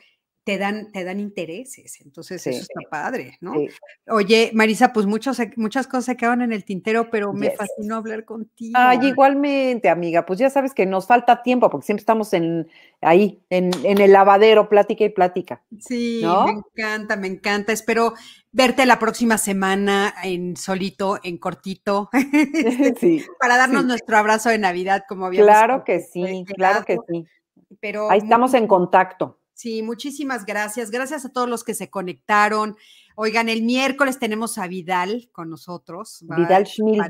te dan, te dan intereses. Entonces, Sí, eso está padre, ¿no? sí. Oye, Marisa, pues muchos, muchas cosas se quedaron en el tintero, pero me Yes. fascinó hablar contigo. Ay, igualmente, amiga, pues ya sabes que nos falta tiempo porque siempre estamos en ahí, en, en el lavadero, plática y plática. Sí, ¿no? me encanta, me encanta. Espero verte la próxima semana en solito, en cortito, este, Sí, para darnos sí. nuestro abrazo de Navidad, como habíamos claro que sí, claro que sí. Pero Ahí estamos en contacto. Sí, muchísimas gracias. Gracias a todos los que se conectaron. Oigan, el miércoles tenemos a Vidal con nosotros. Vidal Schmil.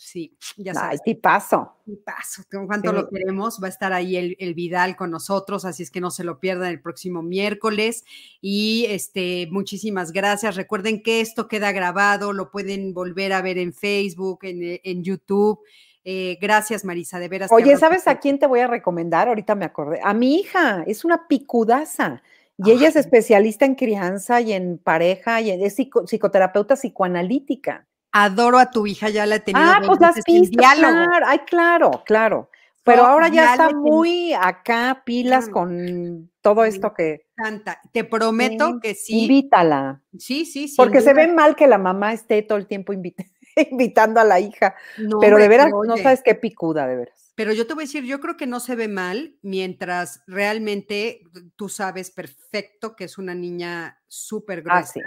Sí, ya Ay, sabes. tipazo. Un paso, con cuánto Sí. lo queremos. Va a estar ahí el, el Vidal con nosotros, así es que no se lo pierdan el próximo miércoles. Y este, muchísimas gracias. Recuerden que esto queda grabado, lo pueden volver a ver en Facebook, en, eh, en YouTube. Eh, gracias, Marisa, de veras. Oye, ¿sabes a quién te voy a recomendar? Ahorita me acordé. A mi hija, es una picudaza. Y ella es Ay. especialista en crianza y en pareja y es psico- psicoterapeuta psicoanalítica. Adoro a tu hija, ya la he tenido. Ah, pues las pistas, diálogo. claro. Ay, claro, claro. Pero ahora ya ya está muy acá, pilas Claro. con todo esto que. encanta. Te prometo Sí, que sí. Invítala. Sí, sí, sin Porque se ve mal que la mamá esté todo el tiempo invita- invitando a la hija. No, pero de veras, no sabes qué picuda, de veras. Pero yo te voy a decir, yo creo que no se ve mal mientras realmente tú sabes perfecto que es una niña súper Ah, gruesa, sí.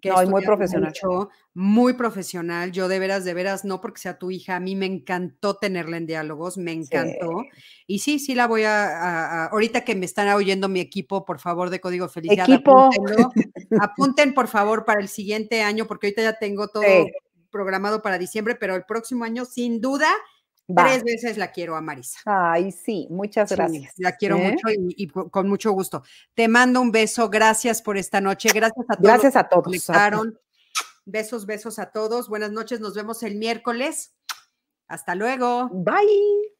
que No, y muy profesional. mucho, muy profesional. Yo de veras, de veras, no porque sea tu hija, a mí me encantó tenerla en diálogos, me encantó. Y sí, sí la voy a, a- a- ahorita que me están oyendo mi equipo, por favor, de Código Felicidad, Equipo. apúntenlo. apunten por favor para el siguiente año, porque ahorita ya tengo todo Sí. Programado para diciembre, pero el próximo año, sin duda, Va. tres veces la quiero a Marisa. Ay, sí, muchas Sí, gracias. la quiero ¿eh? mucho y, y co- con mucho gusto. Te mando un beso, gracias por esta noche, gracias a todos. Gracias a todos. conectaron. Besos, besos a todos. Buenas noches, nos vemos el miércoles. Hasta luego. Bye.